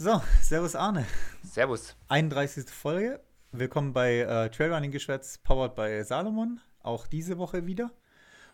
So, Servus Arne. Servus. 31. Folge. Willkommen bei äh, Trailrunning Geschwätz, powered by Salomon. Auch diese Woche wieder.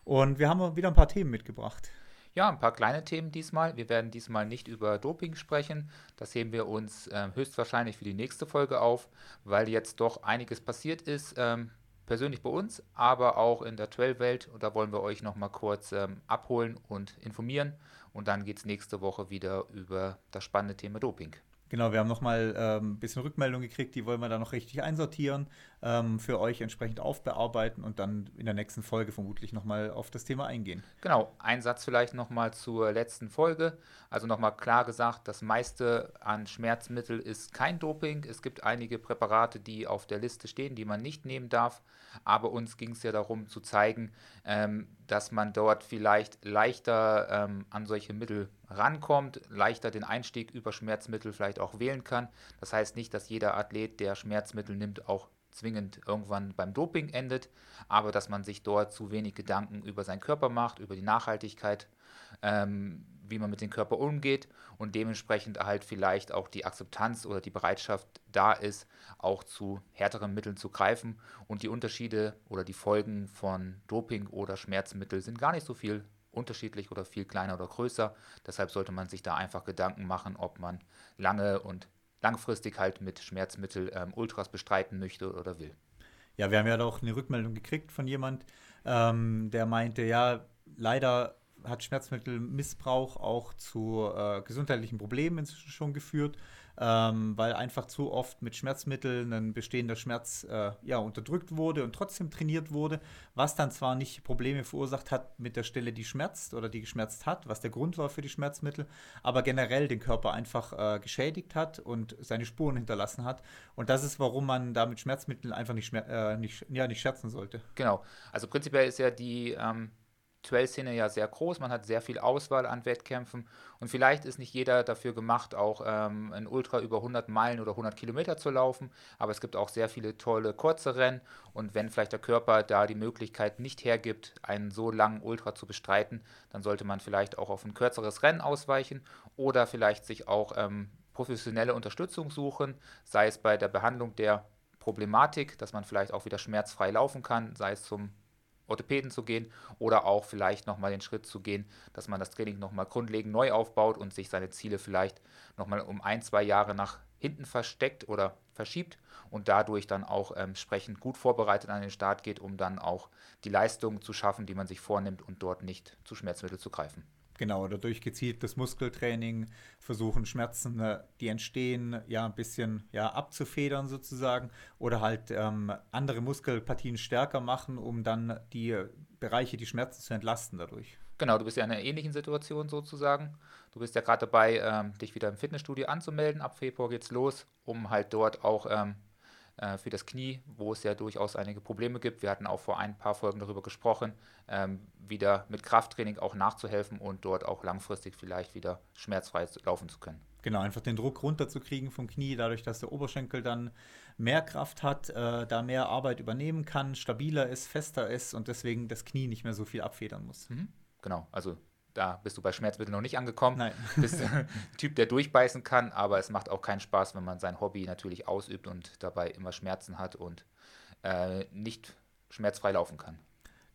Und wir haben wieder ein paar Themen mitgebracht. Ja, ein paar kleine Themen diesmal. Wir werden diesmal nicht über Doping sprechen. Das heben wir uns äh, höchstwahrscheinlich für die nächste Folge auf, weil jetzt doch einiges passiert ist. Ähm, persönlich bei uns, aber auch in der Trail-Welt. Und da wollen wir euch nochmal kurz ähm, abholen und informieren. Und dann geht es nächste Woche wieder über das spannende Thema Doping. Genau, wir haben nochmal ähm, ein bisschen Rückmeldung gekriegt, die wollen wir dann noch richtig einsortieren, ähm, für euch entsprechend aufbearbeiten und dann in der nächsten Folge vermutlich nochmal auf das Thema eingehen. Genau, ein Satz vielleicht nochmal zur letzten Folge. Also nochmal klar gesagt, das meiste an Schmerzmittel ist kein Doping. Es gibt einige Präparate, die auf der Liste stehen, die man nicht nehmen darf. Aber uns ging es ja darum zu zeigen, ähm, dass man dort vielleicht leichter ähm, an solche Mittel rankommt, leichter den Einstieg über Schmerzmittel vielleicht auch wählen kann. Das heißt nicht, dass jeder Athlet, der Schmerzmittel nimmt, auch zwingend irgendwann beim Doping endet, aber dass man sich dort zu wenig Gedanken über seinen Körper macht, über die Nachhaltigkeit, ähm, wie man mit dem Körper umgeht und dementsprechend halt vielleicht auch die Akzeptanz oder die Bereitschaft da ist, auch zu härteren Mitteln zu greifen. Und die Unterschiede oder die Folgen von Doping oder Schmerzmittel sind gar nicht so viel unterschiedlich oder viel kleiner oder größer. Deshalb sollte man sich da einfach Gedanken machen, ob man lange und langfristig halt mit Schmerzmittel ähm, Ultras bestreiten möchte oder will. Ja, wir haben ja auch eine Rückmeldung gekriegt von jemand, ähm, der meinte, ja, leider hat Schmerzmittelmissbrauch auch zu äh, gesundheitlichen Problemen inzwischen schon geführt, ähm, weil einfach zu oft mit Schmerzmitteln ein bestehender Schmerz äh, ja, unterdrückt wurde und trotzdem trainiert wurde, was dann zwar nicht Probleme verursacht hat mit der Stelle, die schmerzt oder die geschmerzt hat, was der Grund war für die Schmerzmittel, aber generell den Körper einfach äh, geschädigt hat und seine Spuren hinterlassen hat. Und das ist, warum man da mit Schmerzmitteln einfach nicht, äh, nicht, ja, nicht scherzen sollte. Genau. Also prinzipiell ist ja die ähm Trail-Szene ja sehr groß, man hat sehr viel Auswahl an Wettkämpfen. Und vielleicht ist nicht jeder dafür gemacht, auch ähm, ein Ultra über 100 Meilen oder 100 Kilometer zu laufen, aber es gibt auch sehr viele tolle kurze Rennen. Und wenn vielleicht der Körper da die Möglichkeit nicht hergibt, einen so langen Ultra zu bestreiten, dann sollte man vielleicht auch auf ein kürzeres Rennen ausweichen oder vielleicht sich auch ähm, professionelle Unterstützung suchen, sei es bei der Behandlung der Problematik, dass man vielleicht auch wieder schmerzfrei laufen kann, sei es zum Orthopäden zu gehen oder auch vielleicht nochmal den Schritt zu gehen, dass man das Training nochmal grundlegend neu aufbaut und sich seine Ziele vielleicht nochmal um ein, zwei Jahre nach hinten versteckt oder verschiebt und dadurch dann auch ähm, entsprechend gut vorbereitet an den Start geht, um dann auch die Leistungen zu schaffen, die man sich vornimmt und dort nicht zu Schmerzmitteln zu greifen. Genau, oder durch gezieltes Muskeltraining versuchen Schmerzen, äh, die entstehen, ja ein bisschen ja, abzufedern sozusagen oder halt ähm, andere Muskelpartien stärker machen, um dann die Bereiche, die Schmerzen zu entlasten dadurch. Genau, du bist ja in einer ähnlichen Situation sozusagen. Du bist ja gerade dabei, ähm, dich wieder im Fitnessstudio anzumelden. Ab Februar geht's los, um halt dort auch ähm, äh, für das Knie, wo es ja durchaus einige Probleme gibt. Wir hatten auch vor ein paar Folgen darüber gesprochen, ähm, wieder mit Krafttraining auch nachzuhelfen und dort auch langfristig vielleicht wieder schmerzfrei laufen zu können. Genau, einfach den Druck runterzukriegen vom Knie, dadurch, dass der Oberschenkel dann mehr Kraft hat, äh, da mehr Arbeit übernehmen kann, stabiler ist, fester ist und deswegen das Knie nicht mehr so viel abfedern muss. Mhm. Genau, also da bist du bei Schmerzmitteln noch nicht angekommen. Nein. Bist ein Typ, der durchbeißen kann, aber es macht auch keinen Spaß, wenn man sein Hobby natürlich ausübt und dabei immer Schmerzen hat und äh, nicht schmerzfrei laufen kann.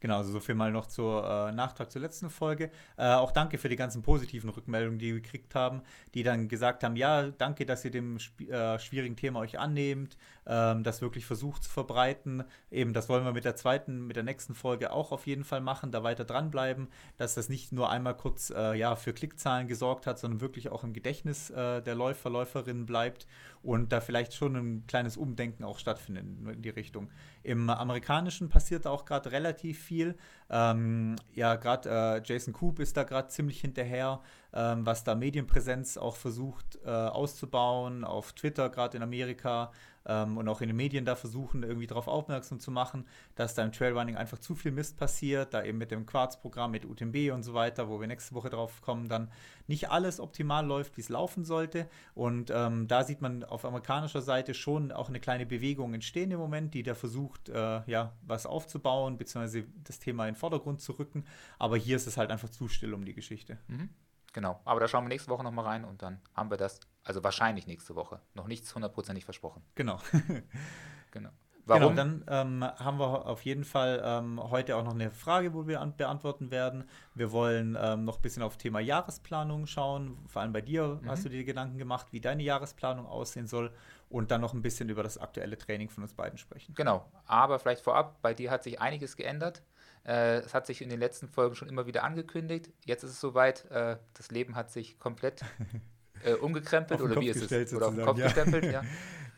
Genau, also so viel mal noch zur äh, Nachtrag zur letzten Folge. Äh, auch danke für die ganzen positiven Rückmeldungen, die wir gekriegt haben, die dann gesagt haben, ja, danke, dass ihr dem äh, schwierigen Thema euch annehmt, ähm, das wirklich versucht zu verbreiten. Eben, das wollen wir mit der zweiten, mit der nächsten Folge auch auf jeden Fall machen, da weiter dranbleiben, dass das nicht nur einmal kurz äh, ja, für Klickzahlen gesorgt hat, sondern wirklich auch im Gedächtnis äh, der Läufer, Läuferinnen bleibt und da vielleicht schon ein kleines Umdenken auch stattfindet in die Richtung. Im Amerikanischen passiert auch gerade relativ viel. Ähm, ja, gerade äh, Jason Coop ist da gerade ziemlich hinterher, ähm, was da Medienpräsenz auch versucht äh, auszubauen, auf Twitter gerade in Amerika ähm, und auch in den Medien da versuchen, irgendwie darauf aufmerksam zu machen, dass da im Trailrunning einfach zu viel Mist passiert, da eben mit dem Quarz-Programm, mit UTMB und so weiter, wo wir nächste Woche drauf kommen, dann nicht alles optimal läuft, wie es laufen sollte. Und ähm, da sieht man auf amerikanischer Seite schon auch eine kleine Bewegung entstehen im Moment, die da versucht, äh, ja, was aufzubauen, beziehungsweise das Thema in den Vordergrund zu rücken. Aber hier ist es halt einfach zu still um die Geschichte. Mhm. Genau, aber da schauen wir nächste Woche nochmal rein und dann haben wir das Also wahrscheinlich nächste Woche. Noch nichts hundertprozentig versprochen. Genau. Genau. Warum? Warum? Genau, dann ähm, haben wir auf jeden Fall ähm, heute auch noch eine Frage, wo wir an, beantworten werden. Wir wollen ähm, noch ein bisschen auf Thema Jahresplanung schauen. Vor allem bei dir Mhm. hast du dir Gedanken gemacht, wie deine Jahresplanung aussehen soll. Und dann noch ein bisschen über das aktuelle Training von uns beiden sprechen. Genau. Aber vielleicht vorab, bei dir hat sich einiges geändert. Äh, es hat sich in den letzten Folgen schon immer wieder angekündigt. Jetzt ist es soweit. Äh, das Leben hat sich komplett äh, umgekrempelt. Oder Kopf wie ist es? Oder auf den Kopf ja. gestempelt, ja.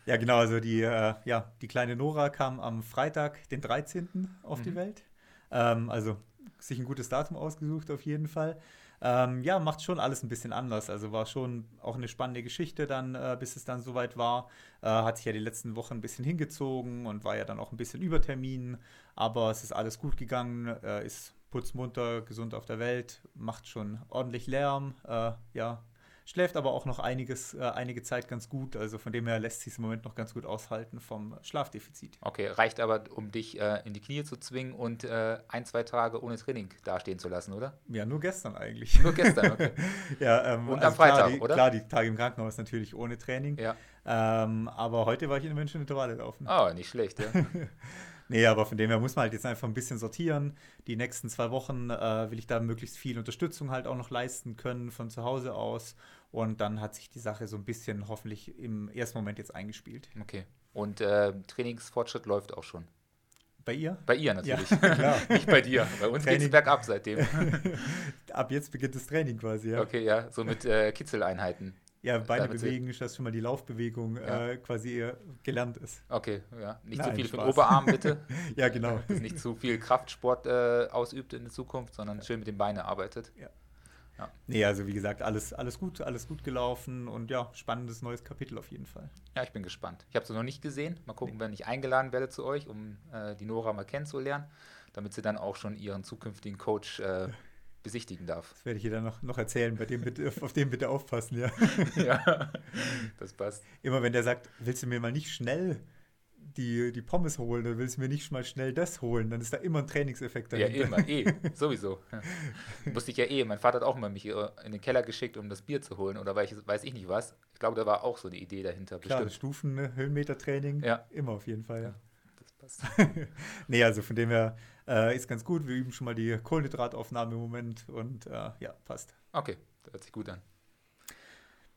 Ja, genau. Also die, äh, ja, die kleine Nora kam am Freitag, den 13. auf die Mhm. Welt. Ähm, also sich ein gutes Datum ausgesucht auf jeden Fall. Ähm, ja, macht schon alles ein bisschen anders. Also war schon auch eine spannende Geschichte dann, äh, bis es dann soweit war. Äh, hat sich ja die letzten Wochen ein bisschen hingezogen und war ja dann auch ein bisschen über Termin. Aber es ist alles gut gegangen, äh, ist putzmunter, gesund auf der Welt, macht schon ordentlich Lärm. Äh, ja, schläft aber auch noch einiges, äh, einige Zeit ganz gut. Also von dem her lässt sich im Moment noch ganz gut aushalten vom Schlafdefizit. Okay, reicht aber, um dich äh, in die Knie zu zwingen und äh, ein, zwei Tage ohne Training dastehen zu lassen, oder? Ja, nur gestern eigentlich. Nur gestern, okay. ja, ähm, Und am klar, Freitag, die, oder? Klar, die Tage im Krankenhaus natürlich ohne Training. Ja. Ähm, aber heute war ich in der München Intervalle laufen. Oh, nicht schlecht, ja. Nee, aber von dem her muss man halt jetzt einfach ein bisschen sortieren. Die nächsten zwei Wochen äh, will ich da möglichst viel Unterstützung halt auch noch leisten können von zu Hause aus. Und dann hat sich die Sache so ein bisschen hoffentlich im ersten Moment jetzt eingespielt. Okay. Und äh, Trainingsfortschritt läuft auch schon. Bei ihr? Bei ihr natürlich. klar. Nicht bei dir. Bei uns geht es bergab seitdem. Ab jetzt beginnt das Training quasi, ja. Okay, ja, so mit äh, Kitzeleinheiten. Ja, Beine Damit sie- bewegen, dass schon mal die Laufbewegung Ja. äh, quasi äh, gelernt ist. Okay, ja. Nicht zu Nein, viel für den Spaß. Oberarm, bitte. Ja, genau. Dass nicht zu viel Kraftsport äh, ausübt in der Zukunft, sondern schön mit den Beinen arbeitet. Nee, also wie gesagt, alles, alles gut, alles gut gelaufen und ja, spannendes neues Kapitel auf jeden Fall. Ja, ich bin gespannt. Ich habe sie noch nicht gesehen. Mal gucken, wenn ich eingeladen werde zu euch, um äh, die Nora mal kennenzulernen, damit sie dann auch schon ihren zukünftigen Coach äh, besichtigen darf. Das werde ich dir dann noch, noch erzählen, bei dem bitte, auf den bitte aufpassen, ja. ja, das passt. Immer wenn der sagt, willst du mir mal nicht schnell die, die Pommes holen oder willst du mir nicht mal schnell das holen, dann ist da immer ein Trainingseffekt Ja, dahinter. immer, eh, sowieso. Ja. Wusste ich ja eh. Mein Vater hat auch mal mich in den Keller geschickt, um das Bier zu holen oder weiß ich, weiß ich nicht was. Ich glaube, da war auch so eine Idee dahinter. Klar, das Stufen, ne, Höhenmetertraining, Ja. immer auf jeden Fall, ja. Das passt. Nee, also von dem her äh, ist ganz gut. Wir üben schon mal die Kohlenhydrataufnahme im Moment und äh, ja, passt. Okay, das hört sich gut an.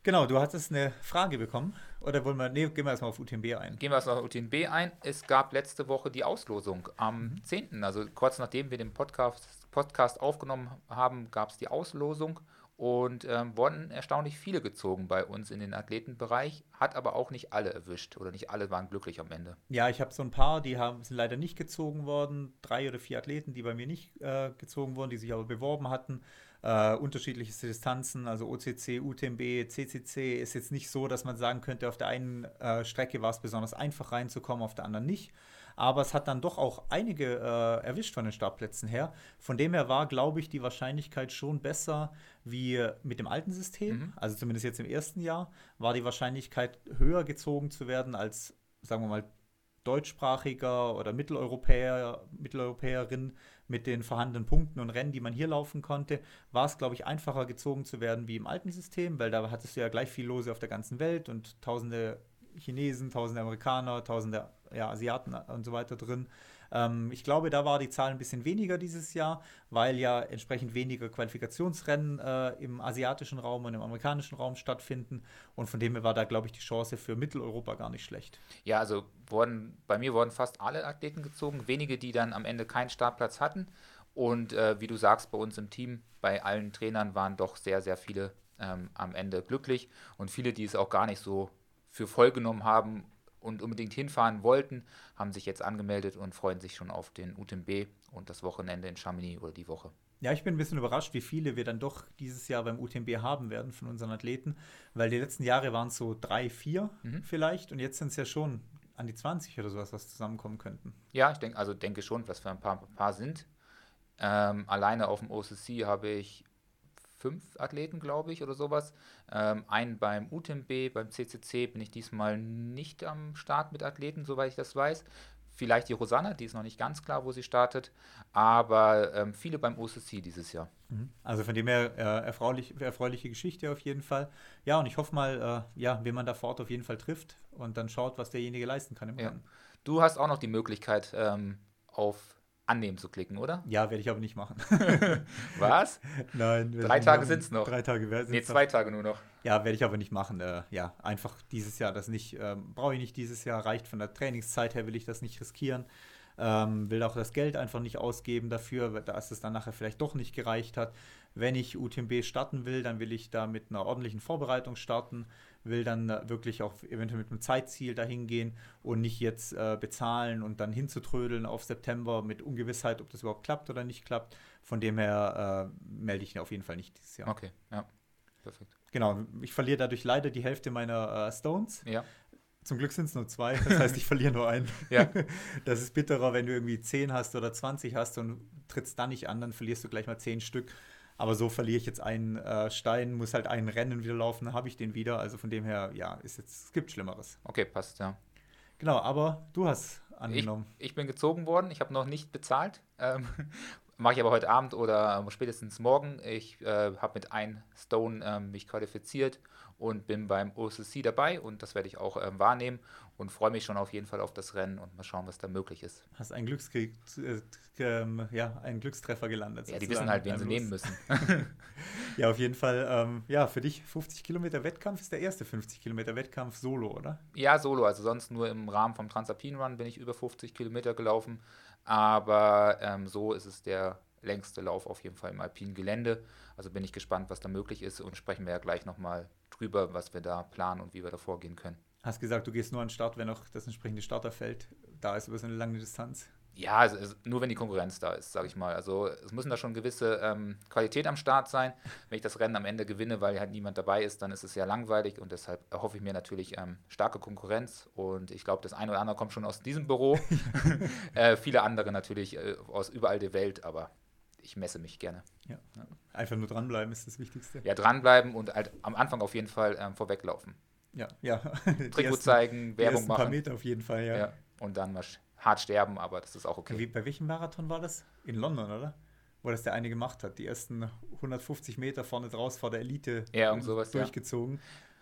Genau, du hattest eine Frage bekommen. Oder wollen wir, nee, gehen wir erstmal auf UTMB ein. Gehen wir erst noch auf UTMB ein. Es gab letzte Woche die Auslosung. Am 10., also kurz nachdem wir den Podcast, Podcast aufgenommen haben, gab es die Auslosung und ähm, wurden erstaunlich viele gezogen bei uns in den Athletenbereich, hat aber auch nicht alle erwischt oder nicht alle waren glücklich am Ende. Ja, ich habe so ein paar, die haben, sind leider nicht gezogen worden. Drei oder vier Athleten, die bei mir nicht äh, gezogen wurden, die sich aber beworben hatten. Äh, unterschiedliche Distanzen, also OCC, UTMB, CCC ist jetzt nicht so, dass man sagen könnte, auf der einen äh, Strecke war es besonders einfach reinzukommen, auf der anderen nicht. Aber es hat dann doch auch einige äh, erwischt von den Startplätzen her. Von dem her war, glaube ich, die Wahrscheinlichkeit schon besser wie mit dem alten System. Mhm. Also zumindest jetzt im ersten Jahr war die Wahrscheinlichkeit höher gezogen zu werden als, sagen wir mal, deutschsprachiger oder Mitteleuropäer, Mitteleuropäerin mit den vorhandenen Punkten und Rennen, die man hier laufen konnte, war es, glaube ich, einfacher gezogen zu werden wie im alten System, weil da hattest du ja gleich viel Lose auf der ganzen Welt und tausende Chinesen, tausende Amerikaner, tausende ja, Asiaten und so weiter drin. Ähm, ich glaube, da war die Zahl ein bisschen weniger dieses Jahr, weil ja entsprechend weniger Qualifikationsrennen äh, im asiatischen Raum und im amerikanischen Raum stattfinden. Und von dem her war da, glaube ich, die Chance für Mitteleuropa gar nicht schlecht. Ja, also wurden, bei mir wurden fast alle Athleten gezogen, wenige, die dann am Ende keinen Startplatz hatten. Und äh, wie du sagst, bei uns im Team, bei allen Trainern waren doch sehr, sehr viele ähm, am Ende glücklich und viele, die es auch gar nicht so für voll genommen haben und unbedingt hinfahren wollten, haben sich jetzt angemeldet und freuen sich schon auf den UTMB und das Wochenende in Chamonix oder die Woche. Ja, ich bin ein bisschen überrascht, wie viele wir dann doch dieses Jahr beim UTMB haben werden von unseren Athleten, weil die letzten Jahre waren es so drei, vier Mhm. vielleicht und jetzt sind es ja schon an die 20 oder sowas, was zusammenkommen könnten. Ja, ich denke, also denke schon, was für ein paar, paar sind. Ähm, alleine auf dem OCC habe ich fünf Athleten, glaube ich, oder sowas. Ähm, einen beim UTMB, beim CCC bin ich diesmal nicht am Start mit Athleten, soweit ich das weiß. vielleicht die Rosanna, die ist noch nicht ganz klar, wo sie startet, aber ähm, viele beim OCC dieses Jahr. Mhm. Also von dem her äh, erfreulich, erfreuliche Geschichte auf jeden Fall. Ja, und ich hoffe mal, äh, ja, wen man da vor Ort auf jeden Fall trifft und dann schaut, was derjenige leisten kann im Ja. Rennen. Du hast auch noch die Möglichkeit, ähm, auf Annehmen zu klicken, oder? Ja, werde ich aber nicht machen. Was? Nein. Drei Tage machen. sind's noch. Drei Tage werden Nee, zwei Tage nur noch. Ja, werde ich aber nicht machen. Äh, ja, einfach dieses Jahr das nicht, ähm, brauche ich nicht dieses Jahr, reicht von der Trainingszeit her, will ich das nicht riskieren. Ähm, will auch das Geld einfach nicht ausgeben dafür, dass es dann nachher vielleicht doch nicht gereicht hat. Wenn ich UTMB starten will, dann will ich da mit einer ordentlichen Vorbereitung starten, will dann wirklich auch eventuell mit einem Zeitziel dahin gehen und nicht jetzt äh, bezahlen und dann hinzutrödeln auf September mit Ungewissheit, ob das überhaupt klappt oder nicht klappt. Von dem her äh, melde ich auf jeden Fall nicht dieses Jahr. Okay, ja. Perfekt. Genau, ich verliere dadurch leider die Hälfte meiner äh, Stones. Ja. Zum Glück sind es nur zwei, das heißt, ich verliere nur einen. Ja. Das ist bitterer, wenn du irgendwie 10 hast oder 20 hast und trittst dann nicht an, dann verlierst du gleich mal 10 Stück. Aber so verliere ich jetzt einen äh, Stein, muss halt einen Rennen wieder laufen, dann habe ich den wieder. Also von dem her, ja, ist jetzt, es gibt Schlimmeres. Okay, passt, ja. Genau, aber du hast Ich, angenommen. ich bin gezogen worden, ich habe noch nicht bezahlt. Ähm, Mache ich aber heute Abend oder spätestens morgen. Ich äh, habe mit einem Stone ähm, mich qualifiziert und bin beim OCC dabei und das werde ich auch ähm, wahrnehmen und freue mich schon auf jeden Fall auf das Rennen und mal schauen, was da möglich ist. Hast einen, Glückskrieg, äh, ähm, ja, einen Glückstreffer gelandet. Ja, die wissen halt, wen sie nehmen müssen. Ja, auf jeden Fall. Ähm, ja, für dich 50 Kilometer Wettkampf ist der erste 50 Kilometer Wettkampf solo, oder? Ja, solo, also sonst nur im Rahmen vom Transalpine Run bin ich über 50 Kilometer gelaufen, aber ähm, so ist es der längste Lauf auf jeden Fall im alpinen Gelände. Also bin ich gespannt, was da möglich ist und sprechen wir ja gleich nochmal drüber, was wir da planen und wie wir da vorgehen können. Hast gesagt, du gehst nur an den Start, wenn auch das entsprechende Starterfeld da ist über so eine lange Distanz. Ja, also, also nur wenn die Konkurrenz da ist, sage ich mal. Also es müssen da schon gewisse ähm, Qualität am Start sein. Wenn ich das Rennen am Ende gewinne, weil halt niemand dabei ist, dann ist es ja langweilig und deshalb erhoffe ich mir natürlich ähm, starke Konkurrenz und ich glaube, das eine oder andere kommt schon aus diesem Büro. äh, viele andere natürlich äh, aus überall der Welt, aber ich messe mich gerne. Ja. Einfach nur dranbleiben ist das Wichtigste. Ja, dranbleiben und halt am Anfang auf jeden Fall ähm, vorweglaufen. Ja, ja. Trikot ersten- zeigen, Werbung ersten paar machen. Meter auf jeden Fall, ja. Ja. Und dann mal hart sterben, aber das ist auch okay. Wie, bei welchem Marathon war das? In London, oder? Wo das der eine gemacht hat. Die ersten 150 Meter vorne draus vor der Elite Ja, sowas, ja.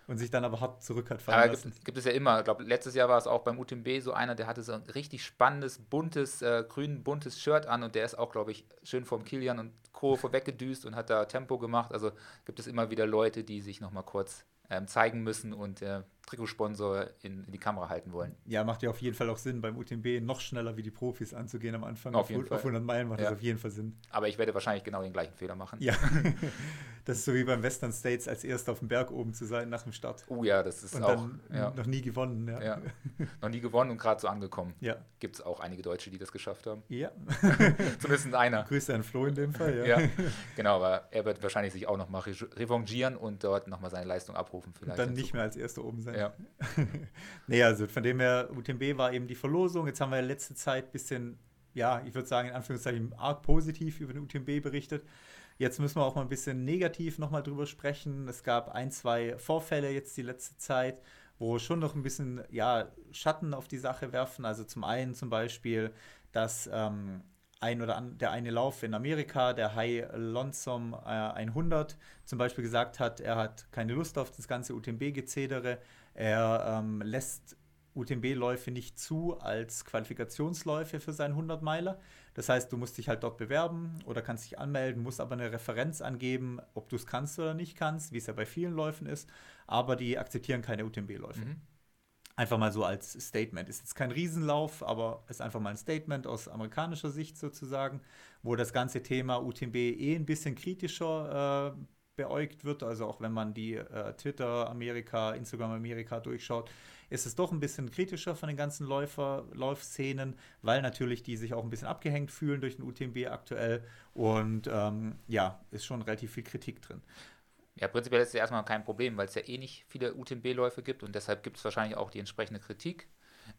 Und sich dann aber hart zurück hat fallen Aber lassen. gibt, gibt es ja immer. Ich glaube, letztes Jahr war es auch beim UTMB so einer, der hatte so ein richtig spannendes, buntes, äh, grün buntes Shirt an und der ist auch, glaube ich, schön vom Kilian und Co. vorweggedüst und hat da Tempo gemacht. Also gibt es immer wieder Leute, die sich nochmal kurz ähm, zeigen müssen und äh, Trikotsponsor in, in die Kamera halten wollen. Ja, macht ja auf jeden Fall auch Sinn, beim UTMB noch schneller wie die Profis anzugehen am Anfang. Auf jeden auf Fall. 100 Meilen macht Ja. das auf jeden Fall Sinn. Aber ich werde wahrscheinlich genau den gleichen Fehler machen. Ja, das ist so wie beim Western States als erster auf dem Berg oben zu sein nach dem Start. Oh ja, das ist Und auch dann ja, noch nie gewonnen. Ja. ja. noch nie gewonnen und gerade so angekommen. ja. Gibt es auch einige Deutsche, die das geschafft haben. ja. Zumindest einer. Grüße an Flo in dem Fall. Ja. Ja, genau, aber er wird wahrscheinlich sich auch nochmal revanchieren und dort nochmal seine Leistung abrufen. Und Vielleicht dann in nicht mehr als erster oben sein. Ja. nee, also von dem her, UTMB war eben die Verlosung. Jetzt haben wir in letzter Zeit ein bisschen, ja, ich würde sagen, in Anführungszeichen arg positiv über den UTMB berichtet. Jetzt müssen wir auch mal ein bisschen negativ nochmal drüber sprechen. Es gab ein, zwei Vorfälle jetzt die letzte Zeit, wo schon noch ein bisschen, ja, Schatten auf die Sache werfen. Also zum einen zum Beispiel, dass ähm, ein oder an, der eine Lauf in Amerika, der High Lonesome äh, 100, zum Beispiel gesagt hat, er hat keine Lust auf das ganze UTMB-Gezedere. Er ähm, lässt UTMB-Läufe nicht zu als Qualifikationsläufe für seinen 100-Meiler. Das heißt, du musst dich halt dort bewerben oder kannst dich anmelden, musst aber eine Referenz angeben, ob du es kannst oder nicht kannst, wie es ja bei vielen Läufen ist. Aber die akzeptieren keine UTMB-Läufe. Mhm. Einfach mal so als Statement. Ist jetzt kein Riesenlauf, aber ist einfach mal ein Statement aus amerikanischer Sicht sozusagen, wo das ganze Thema UTMB eh ein bisschen kritischer äh, beäugt wird. Also auch wenn man die äh, Twitter Amerika, Instagram Amerika durchschaut, ist es doch ein bisschen kritischer von den ganzen Läufer, Laufszenen, weil natürlich die sich auch ein bisschen abgehängt fühlen durch den UTMB aktuell. Und ähm, ja, ist schon relativ viel Kritik drin. Ja, prinzipiell ist es erstmal kein Problem, weil es ja eh nicht viele UTMB-Läufe gibt und deshalb gibt es wahrscheinlich auch die entsprechende Kritik.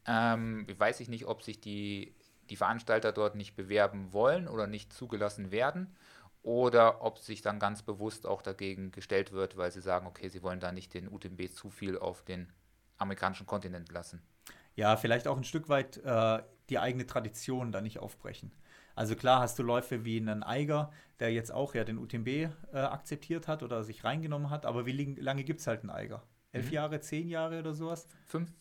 Ähm, weiß ich nicht, ob sich die, die Veranstalter dort nicht bewerben wollen oder nicht zugelassen werden oder ob sich dann ganz bewusst auch dagegen gestellt wird, weil sie sagen, okay, sie wollen da nicht den UTMB zu viel auf den amerikanischen Kontinent lassen. Ja, vielleicht auch ein Stück weit äh, die eigene Tradition da nicht aufbrechen. Also klar hast du Läufe wie einen Eiger, der jetzt auch ja den UTMB äh, akzeptiert hat oder sich reingenommen hat, aber wie lange gibt es halt einen Eiger? Elf mhm. Jahre, zehn Jahre oder sowas? Fünf,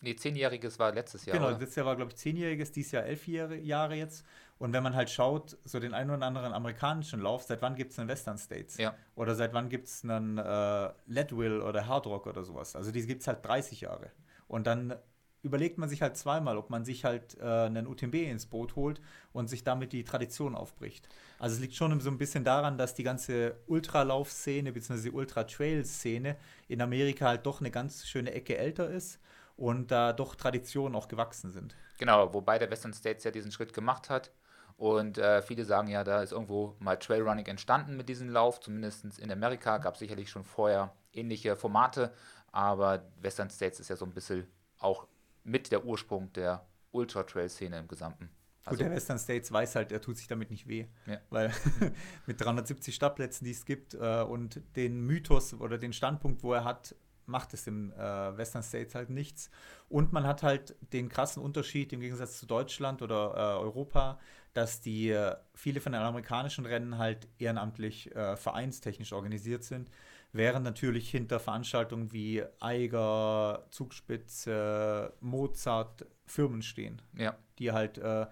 nee, zehnjähriges war letztes Jahr. Genau, oder? letztes Jahr war, glaube ich, zehnjähriges, dieses Jahr elf Jahre jetzt. Und wenn man halt schaut, so den einen oder anderen amerikanischen Lauf, seit wann gibt es einen Western States? Ja. Oder seit wann gibt es einen äh, Leadville oder Hard Rock oder sowas? Also die gibt es halt 30 Jahre. Und dann überlegt man sich halt zweimal, ob man sich halt äh, einen UTMB ins Boot holt und sich damit die Tradition aufbricht. Also es liegt schon so ein bisschen daran, dass die ganze Ultralauf-Szene bzw. die Ultra-Trail-Szene in Amerika halt doch eine ganz schöne Ecke älter ist und da doch Traditionen auch gewachsen sind. Genau, wobei der Western States ja diesen Schritt gemacht hat. Und äh, viele sagen ja, da ist irgendwo mal Trailrunning entstanden mit diesem Lauf. Zumindest in Amerika gab es sicherlich schon vorher ähnliche Formate. Aber Western States ist ja so ein bisschen auch mit der Ursprung der Ultra-Trail-Szene im Gesamten. Also, Gut, der Western States weiß halt, er tut sich damit nicht weh. Ja. Weil mit 370 Startplätzen, die es gibt, äh, und den Mythos oder den Standpunkt, wo er hat, macht es im äh, Western States halt nichts. Und man hat halt den krassen Unterschied im Gegensatz zu Deutschland oder äh, Europa, dass die äh, viele von den amerikanischen Rennen halt ehrenamtlich äh, vereinstechnisch organisiert sind während natürlich hinter Veranstaltungen wie Eiger, Zugspitze, Mozart Firmen stehen, ja. die halt äh,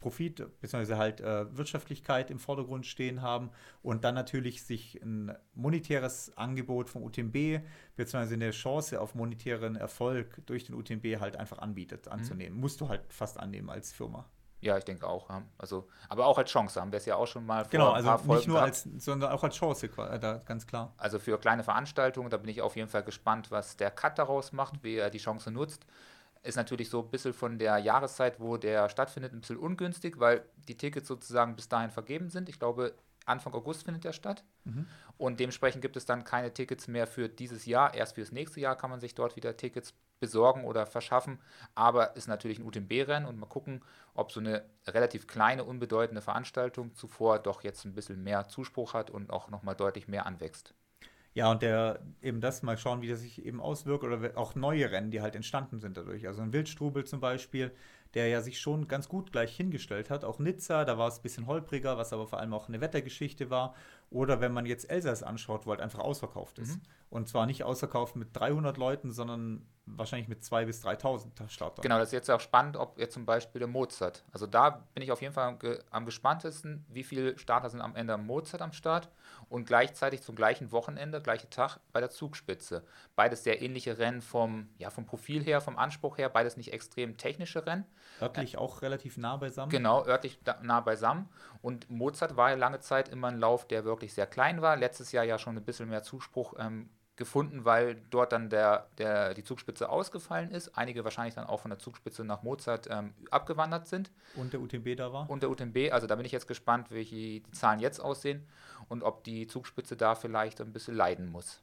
Profit bzw. halt äh, Wirtschaftlichkeit im Vordergrund stehen haben und dann natürlich sich ein monetäres Angebot vom UTMB bzw. eine Chance auf monetären Erfolg durch den UTMB halt einfach anbietet, mhm. anzunehmen. Mhm. Musst du halt fast annehmen als Firma. Ja, ich denke auch. Also, aber auch als Chance haben wir es ja auch schon mal vor genau, also paar Folgen nicht nur gehabt. als, sondern auch als Chance, äh, da, ganz klar. Also für kleine Veranstaltungen, da bin ich auf jeden Fall gespannt, was der Cut daraus macht, wie er die Chance nutzt. Ist natürlich so ein bisschen von der Jahreszeit, wo der stattfindet, ein bisschen ungünstig, weil die Tickets sozusagen bis dahin vergeben sind. Ich glaube, Anfang August findet der statt. Mhm. Und dementsprechend gibt es dann keine Tickets mehr für dieses Jahr. Erst fürs nächste Jahr kann man sich dort wieder Tickets besorgen oder verschaffen. Aber ist natürlich ein UTMB-Rennen und mal gucken, ob so eine relativ kleine, unbedeutende Veranstaltung zuvor doch jetzt ein bisschen mehr Zuspruch hat und auch nochmal deutlich mehr anwächst. Ja, und der eben das mal schauen, wie das sich eben auswirkt oder auch neue Rennen, die halt entstanden sind dadurch. Also ein Wildstrubel zum Beispiel, der ja sich schon ganz gut gleich hingestellt hat. Auch Nizza, da war es ein bisschen holpriger, was aber vor allem auch eine Wettergeschichte war. Oder wenn man jetzt Elsass anschaut, wo halt einfach ausverkauft ist. Mhm. Und zwar nicht ausverkauft mit 300 Leuten, sondern wahrscheinlich mit 2.000 bis 3.000 Startern. Genau, das ist jetzt auch spannend, ob jetzt zum Beispiel der Mozart. Also da bin ich auf jeden Fall am, am gespanntesten, wie viele Starter sind am Ende am Mozart am Start und gleichzeitig zum gleichen Wochenende, gleiche Tag bei der Zugspitze. Beides sehr ähnliche Rennen vom, ja, vom Profil her, vom Anspruch her, beides nicht extrem technische Rennen. Örtlich äh, auch relativ nah beisammen. Genau, örtlich nah beisammen. Und Mozart war ja lange Zeit immer ein Lauf, der wirklich sehr klein war. Letztes Jahr ja schon ein bisschen mehr Zuspruch ähm, gefunden, weil dort dann der, der, die Zugspitze ausgefallen ist. Einige wahrscheinlich dann auch von der Zugspitze nach Mozart ähm, abgewandert sind. Und der UTMB da war? Und der UTMB, also da bin ich jetzt gespannt, wie die Zahlen jetzt aussehen und ob die Zugspitze da vielleicht ein bisschen leiden muss.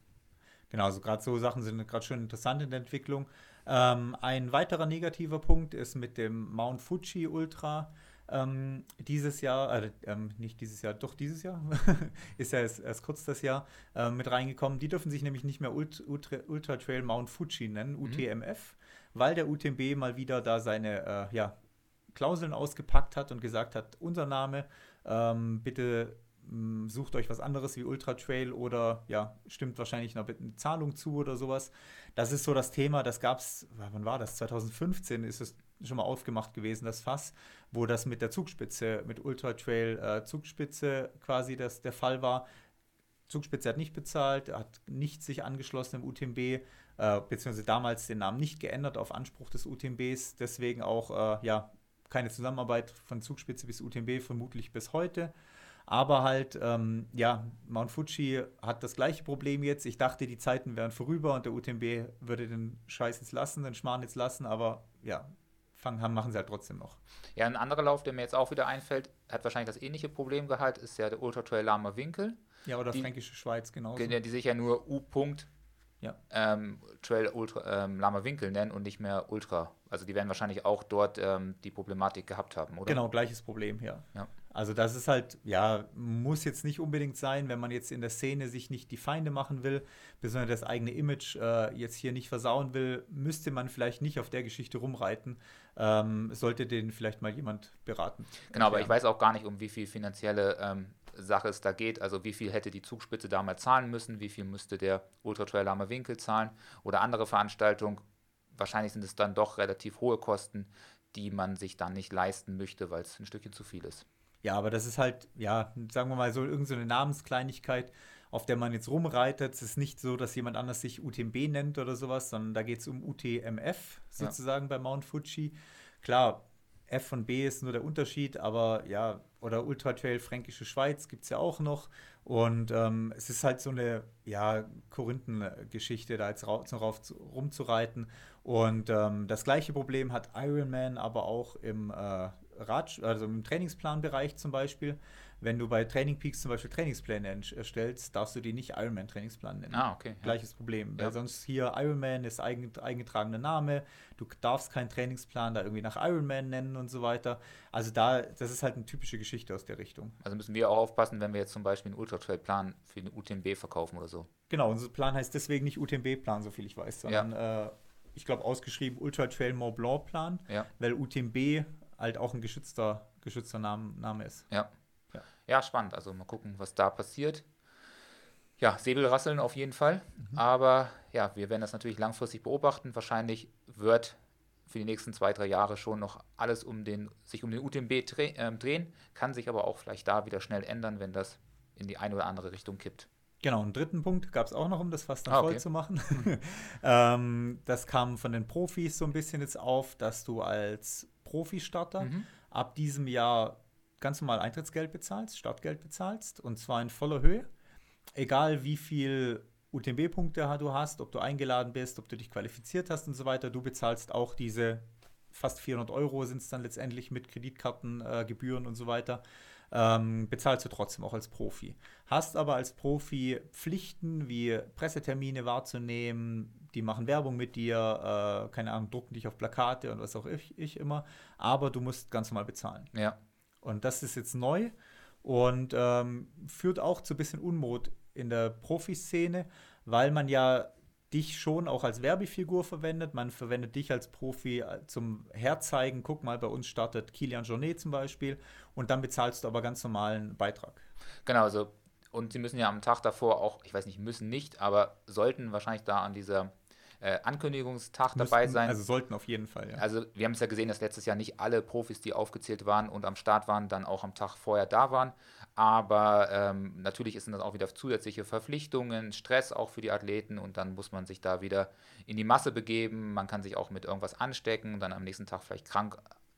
Genau, also gerade so Sachen sind gerade schon interessant in der Entwicklung. Ähm, ein weiterer negativer Punkt ist mit dem Mount Fuji Ultra ähm, dieses Jahr, äh, ähm, nicht dieses Jahr, doch dieses Jahr, ist ja erst, erst, kurz das Jahr, äh, mit reingekommen. Die dürfen sich nämlich nicht mehr Ult Ultra, Ultra, Trail Mount Fuji nennen, UTMF, mhm. weil der UTMB mal wieder da seine äh, ja, Klauseln ausgepackt hat und gesagt hat, unser Name, ähm, bitte sucht euch was anderes wie Ultra Trail oder ja, stimmt wahrscheinlich noch eine Zahlung zu oder sowas. Das ist so das Thema, das gab es, wann war das? 2015 ist es schon mal aufgemacht gewesen, das Fass, wo das mit der Zugspitze, mit Ultra Trail äh, Zugspitze quasi das der Fall war. Zugspitze hat nicht bezahlt, hat nicht sich angeschlossen im UTMB, äh, beziehungsweise damals den Namen nicht geändert auf Anspruch des UTMBs. Deswegen auch äh, ja, keine Zusammenarbeit von Zugspitze bis UTMB, vermutlich bis heute. Aber halt, ähm, ja, Mount Fuji hat das gleiche Problem jetzt. Ich dachte, die Zeiten wären vorüber und der UTMB würde den Scheiß jetzt lassen, den Schmarrn jetzt lassen, aber ja, angefangen haben, machen sie halt trotzdem noch. Ja, ein anderer Lauf, der mir jetzt auch wieder einfällt, hat wahrscheinlich das ähnliche Problem gehabt, ist ja der Ultra Trail Lama Winkel. Ja, oder die, Fränkische Schweiz, genau. Die, die, sich ja nur U. -Punkt, ja. ähm, Trail Ultra, ähm, Lama Winkel nennen und nicht mehr Ultra. Also die werden wahrscheinlich auch dort ähm, die Problematik gehabt haben, oder? Genau, gleiches Problem, ja. ja. Also das ist halt, ja, muss jetzt nicht unbedingt sein, wenn man jetzt in der Szene sich nicht die Feinde machen will, besonders das eigene Image äh, jetzt hier nicht versauen will, müsste man vielleicht nicht auf der Geschichte rumreiten. Ähm, sollte den vielleicht mal jemand beraten. Genau, aber ich weiß auch gar nicht, um wie viel finanzielle ähm, Sache es da geht. Also wie viel hätte die Zugspitze damals zahlen müssen, wie viel müsste der Ultra Trail Arme Winkel zahlen oder andere Veranstaltungen. Wahrscheinlich sind es dann doch relativ hohe Kosten, die man sich dann nicht leisten möchte, weil es ein Stückchen zu viel ist. Ja, aber das ist halt, ja, sagen wir mal so, irgendeine so Namenskleinigkeit, auf der man jetzt rumreitet. Es ist nicht so, dass jemand anders sich UTMB nennt oder sowas, sondern da geht es um UTMF sozusagen ja. bei Mount Fuji. Klar, F und B ist nur der Unterschied, aber ja, oder Ultra Trail Fränkische Schweiz gibt es ja auch noch. Und ähm, es ist halt so eine, ja, Korinthengeschichte, da jetzt rauf, rumzureiten. Und ähm, das gleiche Problem hat Ironman aber auch im äh, Rad, also im Trainingsplanbereich zum Beispiel. Wenn du bei Training Peaks zum Beispiel Trainingspläne erstellst, darfst du die nicht Ironman Trainingsplan nennen. Ah, okay. Gleiches ja. Problem. Ja. Weil sonst hier Ironman ist eingetragener Name. Du darfst keinen Trainingsplan da irgendwie nach Ironman nennen und so weiter. Also da, das ist halt eine typische Geschichte aus der Richtung. Also müssen wir auch aufpassen, wenn wir jetzt zum Beispiel einen Ultra-Trail-Plan für den UTMB verkaufen oder so. Genau, unser Plan heißt deswegen nicht UTMB-Plan, so viel ich weiß, sondern ja. äh, ich glaube ausgeschrieben Ultra Trail Mont Blanc Plan, ja. weil UTMB halt auch ein geschützter, geschützter Name, Name ist. Ja. ja. Ja, spannend. Also mal gucken, was da passiert. Ja, Säbelrasseln auf jeden Fall. Mhm. Aber ja, wir werden das natürlich langfristig beobachten. Wahrscheinlich wird für die nächsten zwei, drei Jahre schon noch alles um den, sich um den UTMB äh, drehen, kann sich aber auch vielleicht da wieder schnell ändern, wenn das in die eine oder andere Richtung kippt. Genau, einen dritten Punkt gab es auch noch, um das fast dann ah, okay. voll zu machen. ähm, das kam von den Profis so ein bisschen jetzt auf, dass du als Profi-Starter mhm. ab diesem Jahr ganz normal Eintrittsgeld bezahlst, Startgeld bezahlst und zwar in voller Höhe. Egal wie viel UTMB-Punkte du hast, ob du eingeladen bist, ob du dich qualifiziert hast und so weiter, du bezahlst auch diese fast 400 Euro sind es dann letztendlich mit Kreditkartengebühren äh, und so weiter ähm, bezahlst du trotzdem auch als Profi. Hast aber als Profi Pflichten wie Pressetermine wahrzunehmen, die machen Werbung mit dir, äh, keine Ahnung, drucken dich auf Plakate und was auch ich, ich immer, aber du musst ganz normal bezahlen. Ja. Und das ist jetzt neu und ähm, führt auch zu ein bisschen Unmut in der Profiszene, weil man ja dich schon auch als Werbefigur verwendet. Man verwendet dich als Profi äh, zum Herzeigen. Guck mal, bei uns startet Kilian Jornet zum Beispiel und dann bezahlst du aber ganz normalen Beitrag. Genau, also und sie müssen ja am Tag davor auch, ich weiß nicht, müssen nicht, aber sollten wahrscheinlich da an dieser äh, Ankündigungstag Müssten, dabei sein. Also sollten auf jeden Fall, ja. Also wir haben es ja gesehen, dass letztes Jahr nicht alle Profis, die aufgezählt waren und am Start waren, dann auch am Tag vorher da waren. Aber ähm, natürlich sind das auch wieder zusätzliche Verpflichtungen, Stress auch für die Athleten und dann muss man sich da wieder in die Masse begeben. Man kann sich auch mit irgendwas anstecken und dann am nächsten Tag vielleicht krank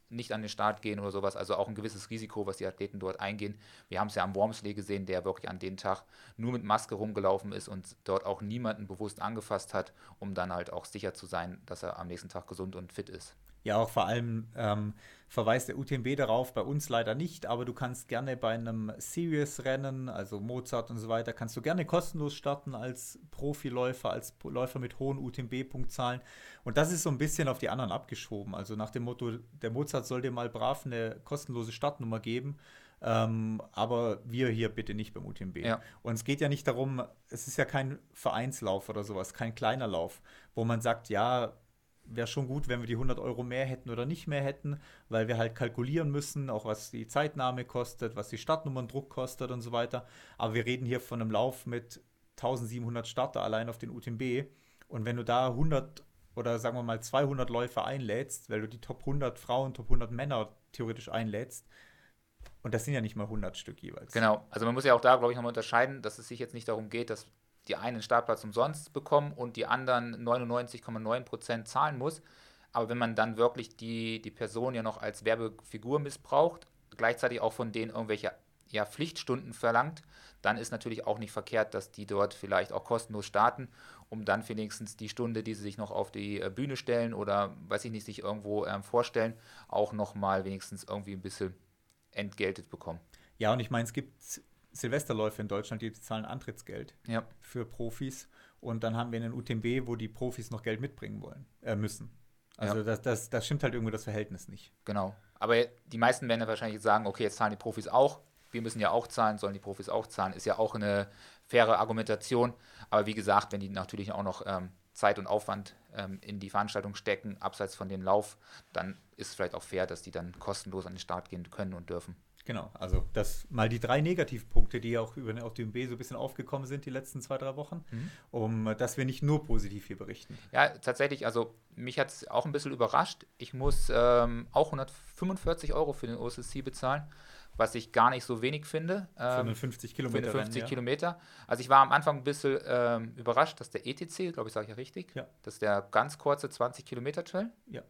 nicht an den Start gehen oder sowas. Also auch ein gewisses Risiko, was die Athleten dort eingehen. Wir haben es ja am Wormsley gesehen, der wirklich an dem Tag nur mit Maske rumgelaufen ist und dort auch niemanden bewusst angefasst hat, um dann halt auch sicher zu sein, dass er am nächsten Tag gesund und fit ist. Ja, auch vor allem ähm, verweist der UTMB darauf, bei uns leider nicht, aber du kannst gerne bei einem Series-Rennen, also Mozart und so weiter, kannst du gerne kostenlos starten als Profiläufer, als Läufer mit hohen UTMB-Punktzahlen. Und das ist so ein bisschen auf die anderen abgeschoben. Also nach dem Motto, der Mozart soll dir mal brav eine kostenlose Startnummer geben. Ähm, aber wir hier bitte nicht beim UTMB. Ja. Und es geht ja nicht darum, es ist ja kein Vereinslauf oder sowas, kein kleiner Lauf, wo man sagt, ja, wäre schon gut, wenn wir die 100 Euro mehr hätten oder nicht mehr hätten, weil wir halt kalkulieren müssen, auch was die Zeitnahme kostet, was die Startnummerndruck kostet und so weiter. Aber wir reden hier von einem Lauf mit 1700 Starter allein auf den UTMB. Und wenn du da 100 oder sagen wir mal 200 Läufer einlädst, weil du die Top 100 Frauen, Top 100 Männer theoretisch einlädst, und das sind ja nicht mal 100 Stück jeweils. Genau, also man muss ja auch da, glaube ich, nochmal unterscheiden, dass es sich jetzt nicht darum geht, dass die einen Startplatz umsonst bekommen und die anderen 99,9% zahlen muss. Aber wenn man dann wirklich die, die Person ja noch als Werbefigur missbraucht, gleichzeitig auch von denen irgendwelche ja, Pflichtstunden verlangt, dann ist natürlich auch nicht verkehrt, dass die dort vielleicht auch kostenlos starten, um dann wenigstens die Stunde, die sie sich noch auf die äh, Bühne stellen oder, weiß ich nicht, sich irgendwo ähm, vorstellen, auch nochmal wenigstens irgendwie ein bisschen entgeltet bekommen. Ja, und ich meine, es gibt Silvesterläufe in Deutschland, die zahlen Antrittsgeld ja. für Profis. Und dann haben wir einen UTMB, wo die Profis noch Geld mitbringen wollen, äh, müssen. Also ja. das, das, das stimmt halt irgendwo das Verhältnis nicht. Genau. Aber die meisten werden ja wahrscheinlich sagen, okay, jetzt zahlen die Profis auch. Wir müssen ja auch zahlen, sollen die Profis auch zahlen. Ist ja auch eine faire Argumentation. Aber wie gesagt, wenn die natürlich auch noch ähm, Zeit und Aufwand ähm, in die Veranstaltung stecken, abseits von dem Lauf, dann ist es vielleicht auch fair, dass die dann kostenlos an den Start gehen können und dürfen. Genau, also das mal die drei Negativpunkte, die auch über auf dem B so ein bisschen aufgekommen sind die letzten zwei, drei Wochen, mhm. um dass wir nicht nur positiv hier berichten. Ja, tatsächlich, also mich hat es auch ein bisschen überrascht. Ich muss ähm, auch 145 Euro für den OSSC bezahlen, was ich gar nicht so wenig finde. Ähm, für 50 Kilometer. Für 50 Rennen, Kilometer. Also ich war am Anfang ein bisschen ähm, überrascht, dass der ETC, glaube ich, sage ich ja richtig, ja. dass der ganz kurze 20 Kilometer Trail. Ja.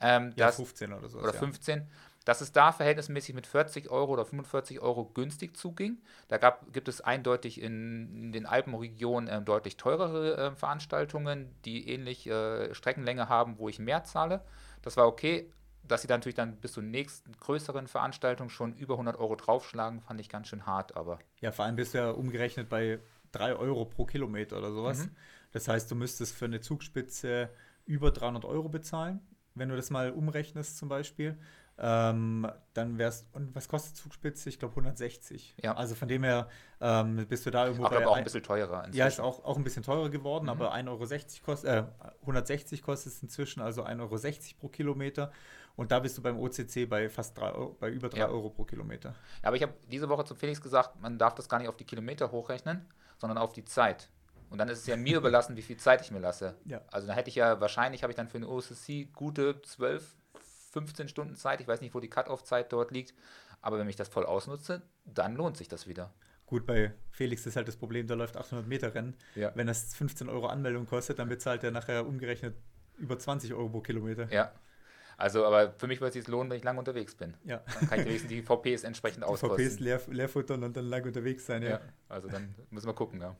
Ähm, ja, 15 oder so. Oder 15. Ja dass es da verhältnismäßig mit 40 Euro oder 45 Euro günstig zuging. Da gab, gibt es eindeutig in, den Alpenregionen äh, deutlich teurere äh, Veranstaltungen, die ähnlich äh, Streckenlänge haben, wo ich mehr zahle. Das war okay. Dass sie dann natürlich dann bis zur nächsten größeren Veranstaltung schon über 100 Euro draufschlagen, fand ich ganz schön hart, aber. Ja, vor allem bist du ja umgerechnet bei 3 Euro pro Kilometer oder sowas. Mhm. Das heißt, du müsstest für eine Zugspitze über 300 Euro bezahlen, wenn du das mal umrechnest zum Beispiel. Ähm, dann wär's, und was kostet Zugspitze? Ich glaube 160. Ja. Also von dem her ähm, bist du da irgendwo aber bei. Aber auch ein bisschen teurer. Inzwischen. Ja, ist auch, auch ein bisschen teurer geworden, mhm. aber 1,60 Euro kostet, äh, 160 kostet es inzwischen, also 1,60 Euro pro Kilometer. Und da bist du beim OCC bei fast 3 Euro, bei über 3 ja. Euro pro Kilometer. Ja, aber ich habe diese Woche zu Felix gesagt, man darf das gar nicht auf die Kilometer hochrechnen, sondern auf die Zeit. Und dann ist es ja mir überlassen, wie viel Zeit ich mir lasse. Ja. Also da hätte ich ja wahrscheinlich, habe ich dann für den OCC gute 12, 15 Stunden Zeit. Ich weiß nicht, wo die Cut-Off-Zeit dort liegt. Aber wenn ich das voll ausnutze, dann lohnt sich das wieder. Gut, bei Felix ist halt das Problem, der läuft 800 Meter Rennen. Ja. Wenn das 15 Euro Anmeldung kostet, dann bezahlt er nachher umgerechnet über 20 Euro pro Kilometer. Ja. Also, aber für mich würde es sich lohnen, wenn ich lang unterwegs bin. Ja. Dann kann ich wenigstens die VPs entsprechend auskosten. VPs leer, leer futtern und dann lang unterwegs sein, ja. ja. Also dann müssen wir gucken, ja.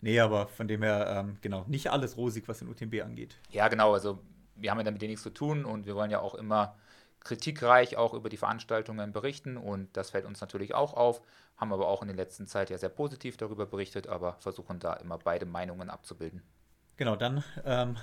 Nee, aber von dem her, ähm, genau, nicht alles rosig, was den UTMB angeht. Ja, genau, also wir haben ja damit nichts zu tun und wir wollen ja auch immer kritikreich auch über die Veranstaltungen berichten und das fällt uns natürlich auch auf, haben aber auch in der letzten Zeit ja sehr positiv darüber berichtet, aber versuchen da immer beide Meinungen abzubilden. Genau, dann ähm,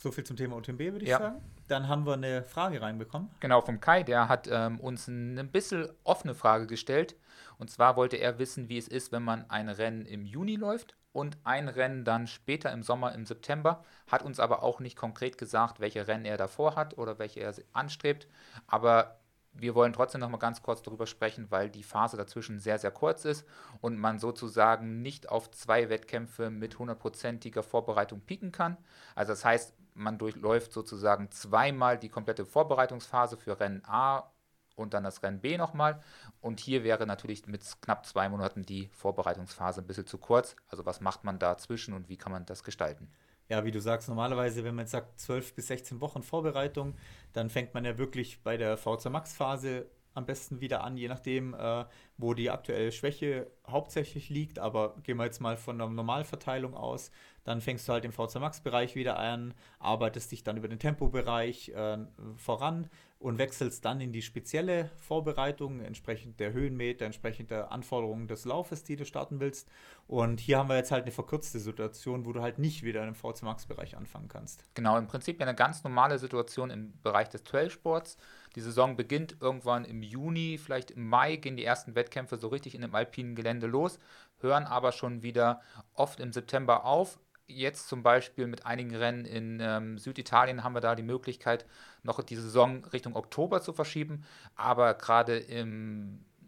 so viel zum Thema UTMB, würde ich ja. sagen. Dann haben wir eine Frage reinbekommen. Genau, vom Kai, der hat ähm, uns eine bisschen offene Frage gestellt. Und zwar wollte er wissen, wie es ist, wenn man ein Rennen im Juni läuft und ein Rennen dann später im Sommer, im September. Hat uns aber auch nicht konkret gesagt, welche Rennen er davor hat oder welche er anstrebt. Aber wir wollen trotzdem noch mal ganz kurz darüber sprechen, weil die Phase dazwischen sehr, sehr kurz ist und man sozusagen nicht auf zwei Wettkämpfe mit hundertprozentiger Vorbereitung pieken kann. Also das heißt, man durchläuft sozusagen zweimal die komplette Vorbereitungsphase für Rennen A und dann das Rennen B nochmal. Und hier wäre natürlich mit knapp zwei Monaten die Vorbereitungsphase ein bisschen zu kurz. Also was macht man dazwischen und wie kann man das gestalten? Ja, wie du sagst, normalerweise, wenn man jetzt sagt 12 bis 16 Wochen Vorbereitung, dann fängt man ja wirklich bei der VZ Max Phase am besten wieder an, je nachdem, äh, wo die aktuelle Schwäche hauptsächlich liegt. Aber gehen wir jetzt mal von der Normalverteilung aus, dann fängst du halt im VZ Max-Bereich wieder an, arbeitest dich dann über den Tempobereich äh, voran und wechselst dann in die spezielle Vorbereitung, entsprechend der Höhenmeter, entsprechend der Anforderungen des Laufes, die du starten willst. Und hier haben wir jetzt halt eine verkürzte Situation, wo du halt nicht wieder im VZ Max-Bereich anfangen kannst. Genau, im Prinzip eine ganz normale Situation im Bereich des Trailsports. Die Saison beginnt irgendwann im Juni, vielleicht im Mai gehen die ersten Wettkämpfe so richtig in dem alpinen Gelände los, hören aber schon wieder oft im September auf. Jetzt zum Beispiel mit einigen Rennen in ähm, Süditalien haben wir da die Möglichkeit, noch die Saison Richtung Oktober zu verschieben. Aber gerade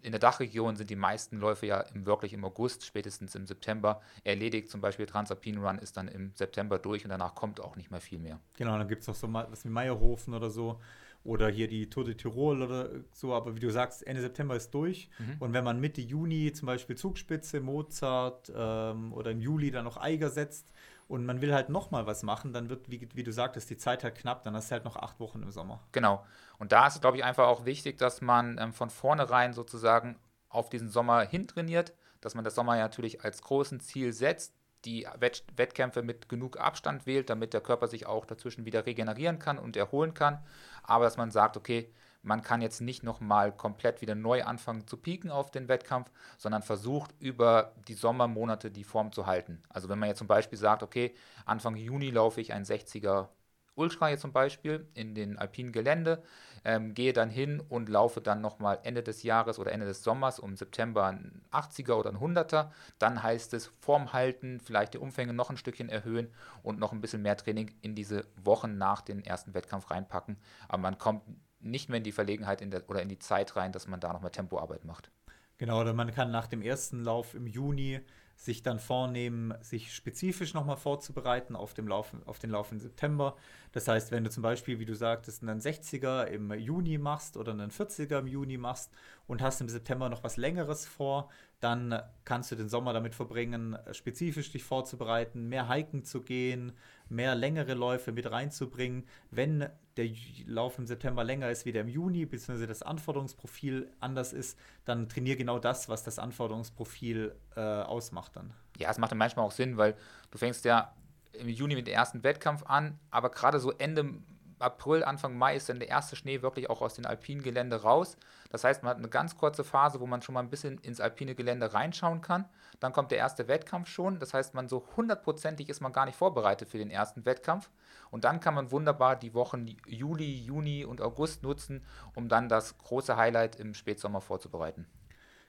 in der Dachregion sind die meisten Läufe ja im, wirklich im August, spätestens im September erledigt. Zum Beispiel Transalpine Run ist dann im September durch und danach kommt auch nicht mehr viel mehr. Genau, dann gibt es noch so was wie Meierhofen oder so oder hier die Tour de Tirol oder so, aber wie du sagst, Ende September ist durch. Mhm. Und wenn man Mitte Juni zum Beispiel Zugspitze, Mozart ähm, oder im Juli dann noch Eiger setzt und man will halt nochmal was machen, dann wird, wie, wie du sagtest, die Zeit halt knapp, dann hast du halt noch acht Wochen im Sommer. Genau. Und da ist es, glaube ich, einfach auch wichtig, dass man ähm, von vornherein sozusagen auf diesen Sommer hintrainiert, dass man das Sommer ja natürlich als großen Ziel setzt, die Wett Wettkämpfe mit genug Abstand wählt, damit der Körper sich auch dazwischen wieder regenerieren kann und erholen kann. Aber dass man sagt, okay, man kann jetzt nicht nochmal komplett wieder neu anfangen zu pieken auf den Wettkampf, sondern versucht über die Sommermonate die Form zu halten. Also wenn man jetzt zum Beispiel sagt, okay, Anfang Juni laufe ich ein 60er Ultra jetzt zum Beispiel in den alpinen Gelände, ähm, gehe dann hin und laufe dann nochmal Ende des Jahres oder Ende des Sommers um September ein 80er oder ein 100er, dann heißt es Form halten, vielleicht die Umfänge noch ein Stückchen erhöhen und noch ein bisschen mehr Training in diese Wochen nach dem ersten Wettkampf reinpacken. Aber man kommt nicht mehr in die Verlegenheit in der, oder in die Zeit rein, dass man da nochmal Tempoarbeit macht. Genau, oder man kann nach dem ersten Lauf im Juni sich dann vornehmen, sich spezifisch nochmal vorzubereiten auf, dem Lauf, auf den Lauf im September. Das heißt, wenn du zum Beispiel, wie du sagtest, einen 60er im Juni machst oder einen 40er im Juni machst und hast im September noch was Längeres vor, dann kannst du den Sommer damit verbringen, spezifisch dich vorzubereiten, mehr hiken zu gehen, mehr längere Läufe mit reinzubringen. Wenn der Lauf im September länger ist wie der im Juni, beziehungsweise das Anforderungsprofil anders ist, dann trainiere genau das, was das Anforderungsprofil äh, ausmacht dann. Ja, es macht dann manchmal auch Sinn, weil du fängst ja im Juni mit dem ersten Wettkampf an, aber gerade so Ende April, Anfang Mai ist dann der erste Schnee wirklich auch aus dem alpinen Gelände raus. Das heißt, man hat eine ganz kurze Phase, wo man schon mal ein bisschen ins alpine Gelände reinschauen kann. Dann kommt der erste Wettkampf schon. Das heißt, man so hundertprozentig ist man gar nicht vorbereitet für den ersten Wettkampf. Und dann kann man wunderbar die Wochen Juli, Juni und August nutzen, um dann das große Highlight im Spätsommer vorzubereiten.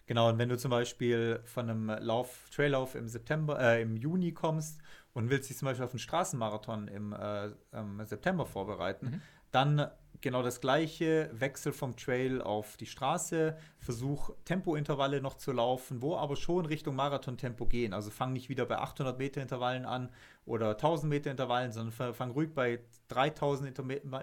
Genau, und wenn du zum Beispiel von einem Lauf, Traillauf im September, äh, im Juni kommst und willst dich zum Beispiel auf einen Straßenmarathon im, äh, im September vorbereiten, mhm. dann genau das gleiche, Wechsel vom Trail auf die Straße, Versuch Tempointervalle noch zu laufen, wo aber schon Richtung Marathontempo gehen. Also fang nicht wieder bei 800 Meter Intervallen an oder 1000 Meter Intervallen, sondern fang ruhig bei 3000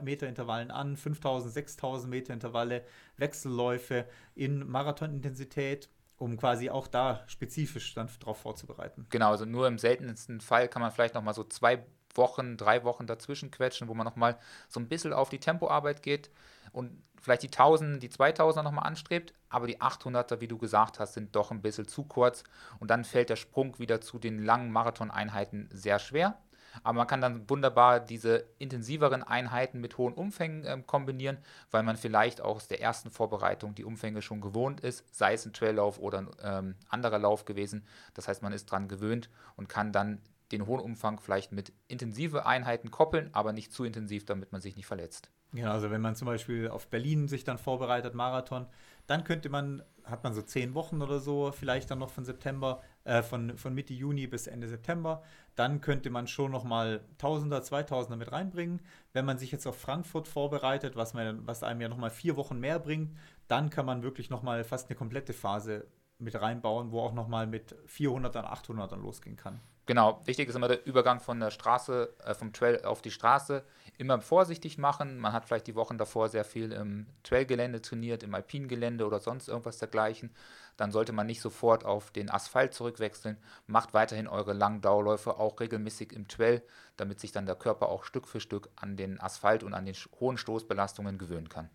Meter Intervallen an, 5000, 6000 Meter Intervalle, Wechselläufe in Marathonintensität um quasi auch da spezifisch dann darauf vorzubereiten. Genau, also nur im seltensten Fall kann man vielleicht noch mal so zwei Wochen, drei Wochen dazwischen quetschen, wo man nochmal so ein bisschen auf die Tempoarbeit geht und vielleicht die 1000, die 2000er nochmal anstrebt, aber die 800er, wie du gesagt hast, sind doch ein bisschen zu kurz und dann fällt der Sprung wieder zu den langen Marathoneinheiten sehr schwer. Aber man kann dann wunderbar diese intensiveren Einheiten mit hohen Umfängen äh, kombinieren, weil man vielleicht auch aus der ersten Vorbereitung die Umfänge schon gewohnt ist, sei es ein Traillauf oder ein ähm, anderer Lauf gewesen. Das heißt, man ist dran gewöhnt und kann dann den hohen Umfang vielleicht mit intensive Einheiten koppeln, aber nicht zu intensiv, damit man sich nicht verletzt. Genau, also wenn man zum Beispiel auf Berlin sich dann vorbereitet, Marathon, dann könnte man, hat man so zehn Wochen oder so, vielleicht dann noch von September, äh, von, von Mitte Juni bis Ende September, dann könnte man schon nochmal Tausender, Zweitausender mit reinbringen. Wenn man sich jetzt auf Frankfurt vorbereitet, was, man, was einem ja nochmal vier Wochen mehr bringt, dann kann man wirklich nochmal fast eine komplette Phase mit reinbauen, wo auch nochmal mit 400ern, 800ern losgehen kann. Genau, wichtig ist immer der Übergang von der Straße, äh, vom Trail auf die Straße. Immer vorsichtig machen. Man hat vielleicht die Wochen davor sehr viel im Trailgelände trainiert, im Alpingelände oder sonst irgendwas dergleichen. Dann sollte man nicht sofort auf den Asphalt zurückwechseln. Macht weiterhin eure langen Dauerläufe auch regelmäßig im Trail, damit sich dann der Körper auch Stück für Stück an den Asphalt und an den hohen Stoßbelastungen gewöhnen kann.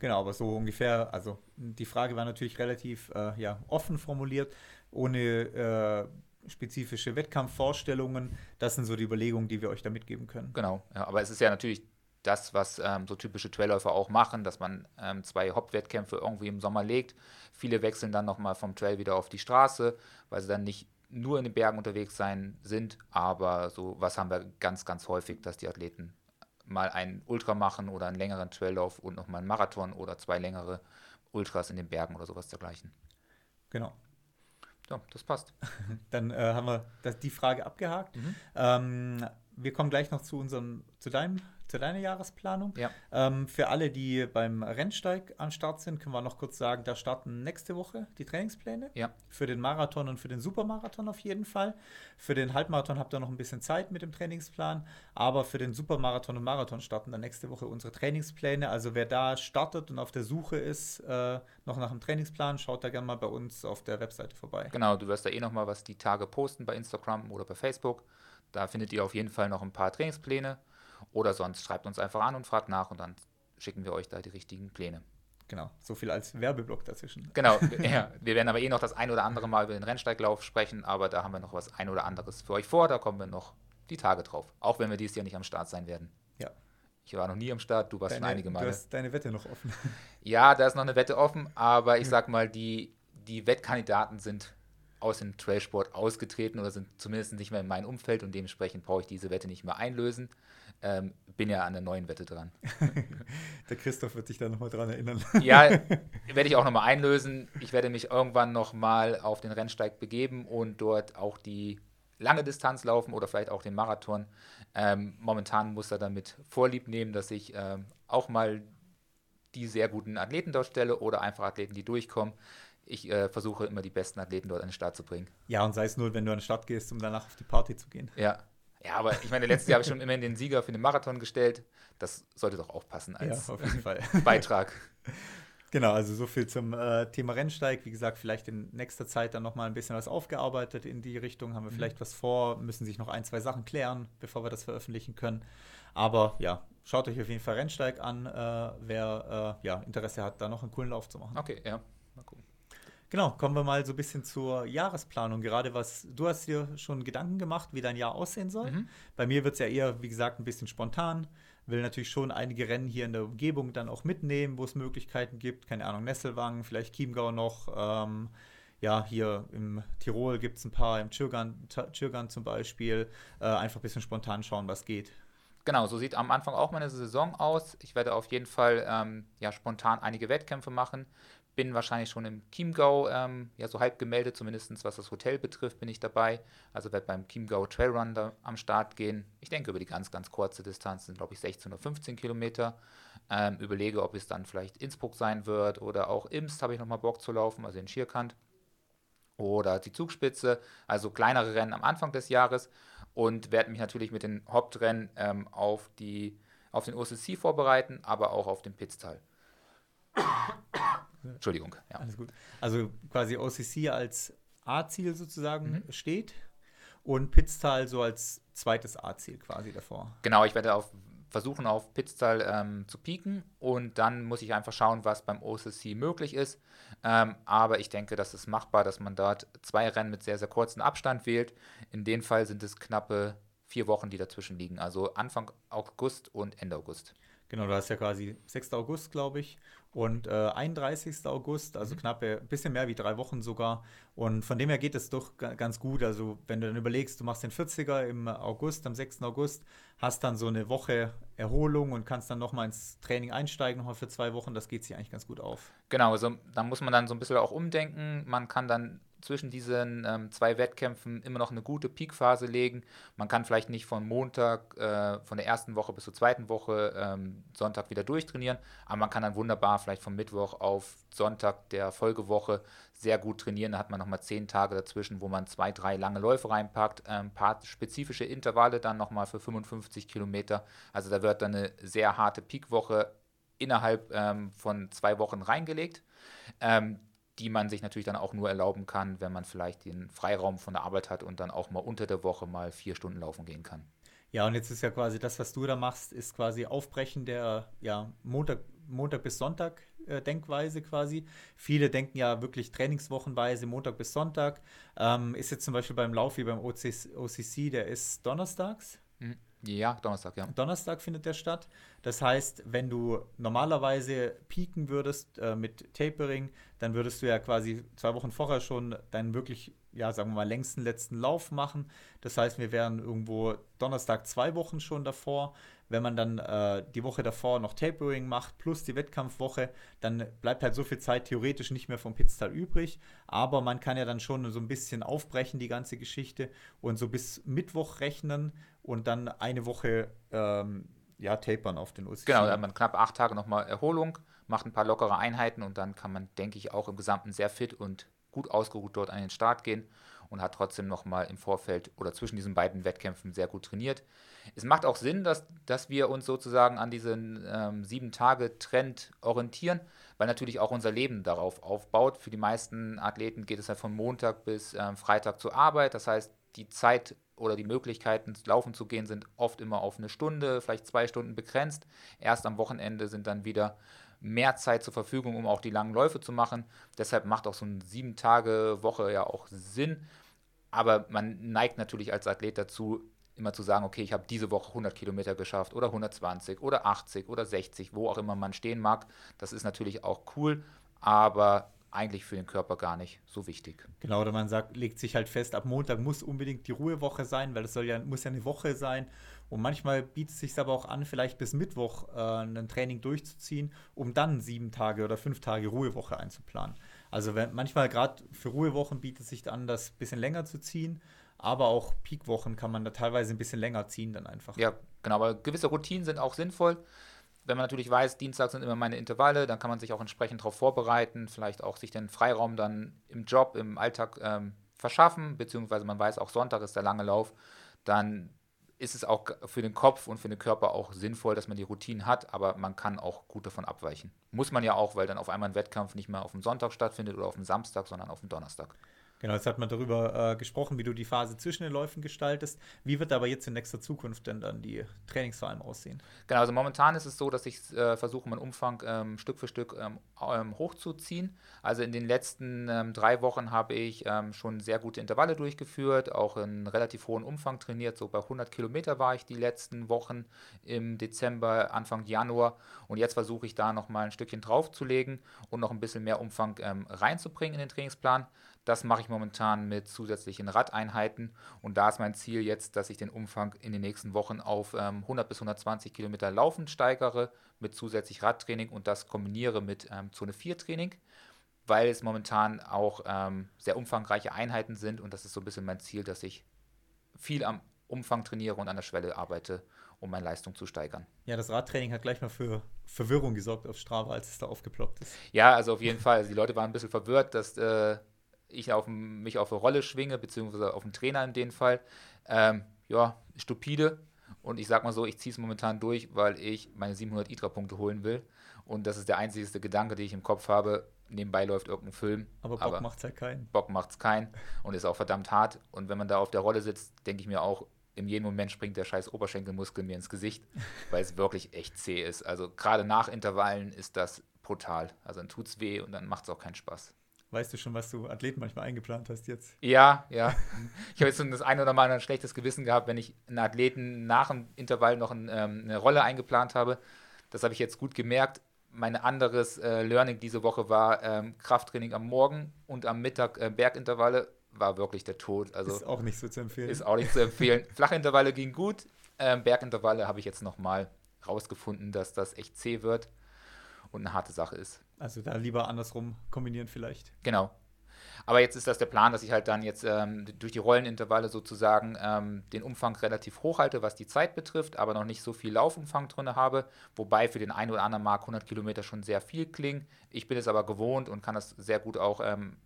Genau, aber so ungefähr, also die Frage war natürlich relativ äh, ja, offen formuliert, ohne äh, spezifische Wettkampfvorstellungen. Das sind so die Überlegungen, die wir euch da mitgeben können. Genau, ja, aber es ist ja natürlich das, was ähm, so typische Trailläufer auch machen, dass man ähm, zwei Hauptwettkämpfe irgendwie im Sommer legt. Viele wechseln dann nochmal vom Trail wieder auf die Straße, weil sie dann nicht nur in den Bergen unterwegs sein sind, aber so was haben wir ganz, ganz häufig, dass die Athleten mal einen Ultra machen oder einen längeren Traillauf und nochmal einen Marathon oder zwei längere Ultras in den Bergen oder sowas dergleichen. Genau. Ja, das passt. Dann äh, haben wir das, die Frage abgehakt. Mhm. Ähm, wir kommen gleich noch zu unserem, zu deinem zu deiner Jahresplanung. Ja. Ähm, für alle, die beim Rennsteig am Start sind, können wir noch kurz sagen, da starten nächste Woche die Trainingspläne. Ja. Für den Marathon und für den Supermarathon auf jeden Fall. Für den Halbmarathon habt ihr noch ein bisschen Zeit mit dem Trainingsplan, aber für den Supermarathon und Marathon starten dann nächste Woche unsere Trainingspläne. Also wer da startet und auf der Suche ist, äh, noch nach dem Trainingsplan, schaut da gerne mal bei uns auf der Webseite vorbei. Genau, du wirst da eh noch mal was die Tage posten bei Instagram oder bei Facebook. Da findet ihr auf jeden Fall noch ein paar Trainingspläne. Oder sonst schreibt uns einfach an und fragt nach und dann schicken wir euch da die richtigen Pläne. Genau, so viel als Werbeblock dazwischen. Genau, ja. Wir werden aber eh noch das ein oder andere Mal über den Rennsteiglauf sprechen, aber da haben wir noch was ein oder anderes für euch vor. Da kommen wir noch die Tage drauf. Auch wenn wir dieses Jahr nicht am Start sein werden. Ja. Ich war noch nie am Start, du warst deine, schon einige Male. Du hast deine Wette noch offen. Ja, da ist noch eine Wette offen, aber ich sag mal, die, die Wettkandidaten sind aus dem Trailsport ausgetreten oder sind zumindest nicht mehr in meinem Umfeld und dementsprechend brauche ich diese Wette nicht mehr einlösen. Ähm, bin ja an der neuen Wette dran. der Christoph wird sich da nochmal dran erinnern. ja, werde ich auch nochmal einlösen. Ich werde mich irgendwann nochmal auf den Rennsteig begeben und dort auch die lange Distanz laufen oder vielleicht auch den Marathon. Ähm, momentan muss er damit Vorlieb nehmen, dass ich ähm, auch mal die sehr guten Athleten dort stelle oder einfach Athleten, die durchkommen. Ich äh, versuche immer die besten Athleten dort an den Start zu bringen. Ja, und sei es nur, wenn du an den Start gehst, um danach auf die Party zu gehen. Ja. Ja, aber ich meine, letztes Jahr habe ich schon immerhin den Sieger für den Marathon gestellt. Das sollte doch auch passen als ja, Beitrag. Genau, also so viel zum äh, Thema Rennsteig. Wie gesagt, vielleicht in nächster Zeit dann nochmal ein bisschen was aufgearbeitet in die Richtung. Haben wir mhm. vielleicht was vor, müssen sich noch ein, zwei Sachen klären, bevor wir das veröffentlichen können. Aber ja, schaut euch auf jeden Fall Rennsteig an, äh, wer äh, ja, Interesse hat, da noch einen coolen Lauf zu machen. Okay, ja, mal gucken. Genau, kommen wir mal so ein bisschen zur Jahresplanung. Gerade was, du hast dir schon Gedanken gemacht, wie dein Jahr aussehen soll. Mhm. Bei mir wird es ja eher, wie gesagt, ein bisschen spontan. Will natürlich schon einige Rennen hier in der Umgebung dann auch mitnehmen, wo es Möglichkeiten gibt. Keine Ahnung, Nesselwangen, vielleicht Chiemgau noch. Ähm, ja, hier im Tirol gibt es ein paar, im Chirgan, Chirgan zum Beispiel. Äh, einfach ein bisschen spontan schauen, was geht. Genau, so sieht am Anfang auch meine Saison aus. Ich werde auf jeden Fall ähm, ja, spontan einige Wettkämpfe machen. Bin wahrscheinlich schon im Chiemgau ähm, ja, so halb gemeldet, zumindest was das Hotel betrifft, bin ich dabei. Also werde beim Chiemgau Trailrun da am Start gehen. Ich denke über die ganz, ganz kurze Distanz, sind glaube ich 16 oder 15 Kilometer. Ähm, überlege, ob es dann vielleicht Innsbruck sein wird oder auch Imst habe ich nochmal Bock zu laufen, also in Schierkant. Oder die Zugspitze, also kleinere Rennen am Anfang des Jahres und werde mich natürlich mit den Hauptrennen ähm, auf, die, auf den OSC vorbereiten, aber auch auf den Pitztal. Entschuldigung. Ja. Alles gut. Also quasi OCC als A-Ziel sozusagen mhm. steht und Pitztal so als zweites A-Ziel quasi davor. Genau, ich werde auf, versuchen, auf Pitztal ähm, zu pieken und dann muss ich einfach schauen, was beim OCC möglich ist. Ähm, aber ich denke, das ist machbar, dass man dort zwei Rennen mit sehr, sehr kurzem Abstand wählt. In dem Fall sind es knappe vier Wochen, die dazwischen liegen. Also Anfang August und Ende August. Genau, du hast ja quasi 6. August, glaube ich, und äh, 31. August, also mhm. knapp ein bisschen mehr wie drei Wochen sogar. Und von dem her geht es doch ganz gut. Also, wenn du dann überlegst, du machst den 40er im August, am 6. August, hast dann so eine Woche Erholung und kannst dann nochmal ins Training einsteigen, nochmal für zwei Wochen, das geht sich eigentlich ganz gut auf. Genau, also da muss man dann so ein bisschen auch umdenken. Man kann dann zwischen diesen ähm, zwei Wettkämpfen immer noch eine gute Peakphase legen. Man kann vielleicht nicht von Montag, äh, von der ersten Woche bis zur zweiten Woche ähm, Sonntag wieder durchtrainieren, aber man kann dann wunderbar vielleicht von Mittwoch auf Sonntag der Folgewoche sehr gut trainieren. Da hat man nochmal zehn Tage dazwischen, wo man zwei, drei lange Läufe reinpackt, ein ähm, paar spezifische Intervalle dann nochmal für 55 Kilometer. Also da wird dann eine sehr harte Peakwoche innerhalb ähm, von zwei Wochen reingelegt. Ähm, die man sich natürlich dann auch nur erlauben kann, wenn man vielleicht den Freiraum von der Arbeit hat und dann auch mal unter der Woche mal vier Stunden laufen gehen kann. Ja, und jetzt ist ja quasi das, was du da machst, ist quasi Aufbrechen der ja, Montag, Montag bis Sonntag äh, Denkweise quasi. Viele denken ja wirklich trainingswochenweise Montag bis Sonntag. Ähm, ist jetzt zum Beispiel beim Lauf wie beim OCC, OCC der ist donnerstags. Mhm. Ja, Donnerstag, ja. Donnerstag findet der statt. Das heißt, wenn du normalerweise pieken würdest äh, mit Tapering, dann würdest du ja quasi zwei Wochen vorher schon deinen wirklich, ja, sagen wir mal, längsten letzten Lauf machen. Das heißt, wir wären irgendwo Donnerstag zwei Wochen schon davor. Wenn man dann äh, die Woche davor noch Tapering macht, plus die Wettkampfwoche, dann bleibt halt so viel Zeit theoretisch nicht mehr vom Pitztal übrig. Aber man kann ja dann schon so ein bisschen aufbrechen, die ganze Geschichte, und so bis Mittwoch rechnen und dann eine Woche ähm, ja, tapern auf den USC. Genau, dann hat man knapp acht Tage nochmal Erholung, macht ein paar lockere Einheiten und dann kann man, denke ich, auch im Gesamten sehr fit und gut ausgeruht dort an den Start gehen und hat trotzdem nochmal im Vorfeld oder zwischen diesen beiden Wettkämpfen sehr gut trainiert. Es macht auch Sinn, dass, dass wir uns sozusagen an diesen ähm, Sieben-Tage-Trend orientieren, weil natürlich auch unser Leben darauf aufbaut. Für die meisten Athleten geht es ja von Montag bis ähm, Freitag zur Arbeit. Das heißt, die Zeit oder die Möglichkeiten, laufen zu gehen, sind oft immer auf eine Stunde, vielleicht zwei Stunden begrenzt. Erst am Wochenende sind dann wieder mehr Zeit zur Verfügung, um auch die langen Läufe zu machen. Deshalb macht auch so eine sieben Tage Woche ja auch Sinn. Aber man neigt natürlich als Athlet dazu, immer zu sagen, okay, ich habe diese Woche 100 Kilometer geschafft oder 120 oder 80 oder 60, wo auch immer man stehen mag. Das ist natürlich auch cool, aber eigentlich für den Körper gar nicht so wichtig. Genau, oder man sagt, legt sich halt fest, ab Montag muss unbedingt die Ruhewoche sein, weil es soll ja, muss ja eine Woche sein. Und manchmal bietet es sich aber auch an, vielleicht bis Mittwoch äh, ein Training durchzuziehen, um dann sieben Tage oder fünf Tage Ruhewoche einzuplanen. Also wenn, manchmal gerade für Ruhewochen bietet es sich an, das ein bisschen länger zu ziehen, aber auch Peakwochen kann man da teilweise ein bisschen länger ziehen dann einfach. Ja, genau, aber gewisse Routinen sind auch sinnvoll. Wenn man natürlich weiß, Dienstag sind immer meine Intervalle, dann kann man sich auch entsprechend darauf vorbereiten, vielleicht auch sich den Freiraum dann im Job, im Alltag ähm, verschaffen, beziehungsweise man weiß, auch Sonntag ist der lange Lauf, dann ist es auch für den Kopf und für den Körper auch sinnvoll, dass man die Routinen hat, aber man kann auch gut davon abweichen. Muss man ja auch, weil dann auf einmal ein Wettkampf nicht mehr auf dem Sonntag stattfindet oder auf dem Samstag, sondern auf dem Donnerstag. Genau, jetzt hat man darüber äh, gesprochen, wie du die Phase zwischen den Läufen gestaltest. Wie wird aber jetzt in nächster Zukunft denn dann die Trainings vor allem aussehen? Genau, also momentan ist es so, dass ich äh, versuche, meinen Umfang ähm, Stück für Stück ähm, ähm, hochzuziehen. Also in den letzten ähm, drei Wochen habe ich ähm, schon sehr gute Intervalle durchgeführt, auch in relativ hohen Umfang trainiert. So bei 100 Kilometer war ich die letzten Wochen im Dezember, Anfang Januar. Und jetzt versuche ich da nochmal ein Stückchen draufzulegen und noch ein bisschen mehr Umfang ähm, reinzubringen in den Trainingsplan. Das mache ich momentan mit zusätzlichen Radeinheiten und da ist mein Ziel jetzt, dass ich den Umfang in den nächsten Wochen auf ähm, 100 bis 120 Kilometer Laufen steigere mit zusätzlich Radtraining und das kombiniere mit ähm, Zone 4 Training, weil es momentan auch ähm, sehr umfangreiche Einheiten sind und das ist so ein bisschen mein Ziel, dass ich viel am Umfang trainiere und an der Schwelle arbeite, um meine Leistung zu steigern. Ja, das Radtraining hat gleich mal für Verwirrung gesorgt auf Strava, als es da aufgeploppt ist. Ja, also auf jeden Fall. Also die Leute waren ein bisschen verwirrt, dass äh, ich auf, mich auf eine Rolle schwinge, beziehungsweise auf den Trainer in dem Fall. Ähm, ja, stupide. Und ich sag mal so, ich ziehe es momentan durch, weil ich meine 700 ITRA-Punkte holen will. Und das ist der einzige Gedanke, den ich im Kopf habe. Nebenbei läuft irgendein Film. Aber Bock macht es halt keinen. Bock macht es keinen und ist auch verdammt hart. Und wenn man da auf der Rolle sitzt, denke ich mir auch, in jedem Moment springt der scheiß Oberschenkelmuskel mir ins Gesicht, weil es wirklich echt zäh ist. Also gerade nach Intervallen ist das brutal. Also dann tut es weh und dann macht es auch keinen Spaß. Weißt du schon, was du Athleten manchmal eingeplant hast jetzt? Ja, ja. Ich habe jetzt das eine oder mal ein schlechtes Gewissen gehabt, wenn ich einen Athleten nach dem Intervall noch ein, ähm, eine Rolle eingeplant habe. Das habe ich jetzt gut gemerkt. Mein anderes äh, Learning diese Woche war ähm, Krafttraining am Morgen und am Mittag äh, Bergintervalle. War wirklich der Tod. Also, ist auch nicht so zu empfehlen. Ist auch nicht zu empfehlen. Flachintervalle ging gut. Ähm, Bergintervalle habe ich jetzt nochmal rausgefunden, dass das echt zäh wird und eine harte Sache ist. Also da lieber andersrum kombinieren vielleicht. Genau. Aber jetzt ist das der Plan, dass ich halt dann jetzt ähm, durch die Rollenintervalle sozusagen ähm, den Umfang relativ hoch halte, was die Zeit betrifft, aber noch nicht so viel Laufumfang drin habe. Wobei für den einen oder anderen Mark 100 Kilometer schon sehr viel klingt. Ich bin es aber gewohnt und kann das sehr gut auch ähm,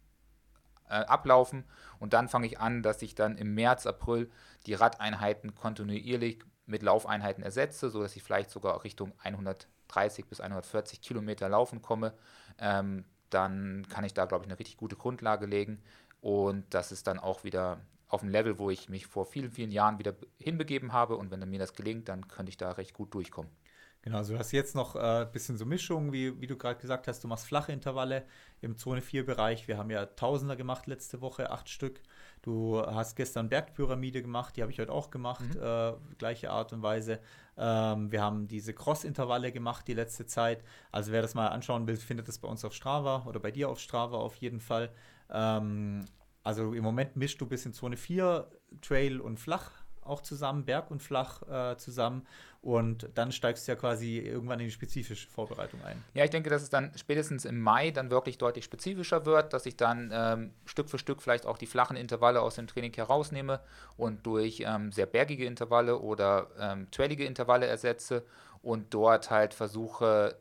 äh, ablaufen. Und dann fange ich an, dass ich dann im März, April die Radeinheiten kontinuierlich mit Laufeinheiten ersetze, sodass ich vielleicht sogar Richtung 100 130 bis 140 Kilometer laufen komme, ähm, dann kann ich da, glaube ich, eine richtig gute Grundlage legen. Und das ist dann auch wieder auf einem Level, wo ich mich vor vielen, vielen Jahren wieder hinbegeben habe. Und wenn mir das gelingt, dann könnte ich da recht gut durchkommen. Genau, also du hast jetzt noch ein äh, bisschen so Mischungen, wie, wie du gerade gesagt hast, du machst flache Intervalle im Zone 4 Bereich. Wir haben ja Tausender gemacht letzte Woche, acht Stück. Du hast gestern Bergpyramide gemacht, die habe ich heute auch gemacht, mhm. äh, gleiche Art und Weise. Ähm, wir haben diese Cross-Intervalle gemacht die letzte Zeit. Also wer das mal anschauen will, findet das bei uns auf Strava oder bei dir auf Strava auf jeden Fall. Ähm, also im Moment mischst du ein bisschen Zone 4, Trail und Flach auch zusammen, Berg und Flach äh, zusammen. Und dann steigst du ja quasi irgendwann in die spezifische Vorbereitung ein. Ja, ich denke, dass es dann spätestens im Mai dann wirklich deutlich spezifischer wird, dass ich dann ähm, Stück für Stück vielleicht auch die flachen Intervalle aus dem Training herausnehme und durch ähm, sehr bergige Intervalle oder ähm, trailige Intervalle ersetze und dort halt versuche,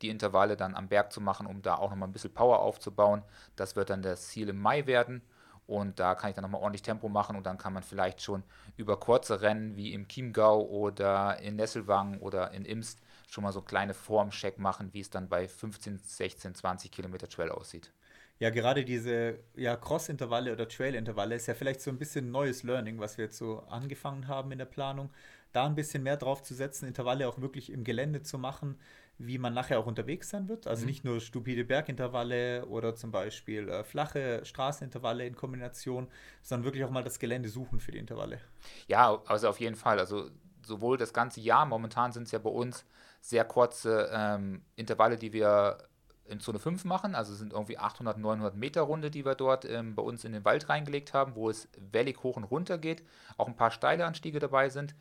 die Intervalle dann am Berg zu machen, um da auch nochmal ein bisschen Power aufzubauen. Das wird dann das Ziel im Mai werden. Und da kann ich dann nochmal ordentlich Tempo machen und dann kann man vielleicht schon über kurze Rennen wie im Chiemgau oder in Nesselwang oder in Imst schon mal so kleine Formcheck machen, wie es dann bei 15, 16, 20 Kilometer Trail aussieht. Ja, gerade diese ja, Cross-Intervalle oder Trail-Intervalle ist ja vielleicht so ein bisschen neues Learning, was wir jetzt so angefangen haben in der Planung. Da ein bisschen mehr drauf zu setzen, Intervalle auch wirklich im Gelände zu machen, wie man nachher auch unterwegs sein wird. Also mhm. nicht nur stupide Bergintervalle oder zum Beispiel äh, flache Straßenintervalle in Kombination, sondern wirklich auch mal das Gelände suchen für die Intervalle. Ja, also auf jeden Fall. Also sowohl das ganze Jahr, momentan sind es ja bei uns sehr kurze ähm, Intervalle, die wir in Zone 5 machen. Also es sind irgendwie 800, 900 Meter Runde, die wir dort ähm, bei uns in den Wald reingelegt haben, wo es wellig hoch und runter geht. Auch ein paar steile Anstiege dabei sind.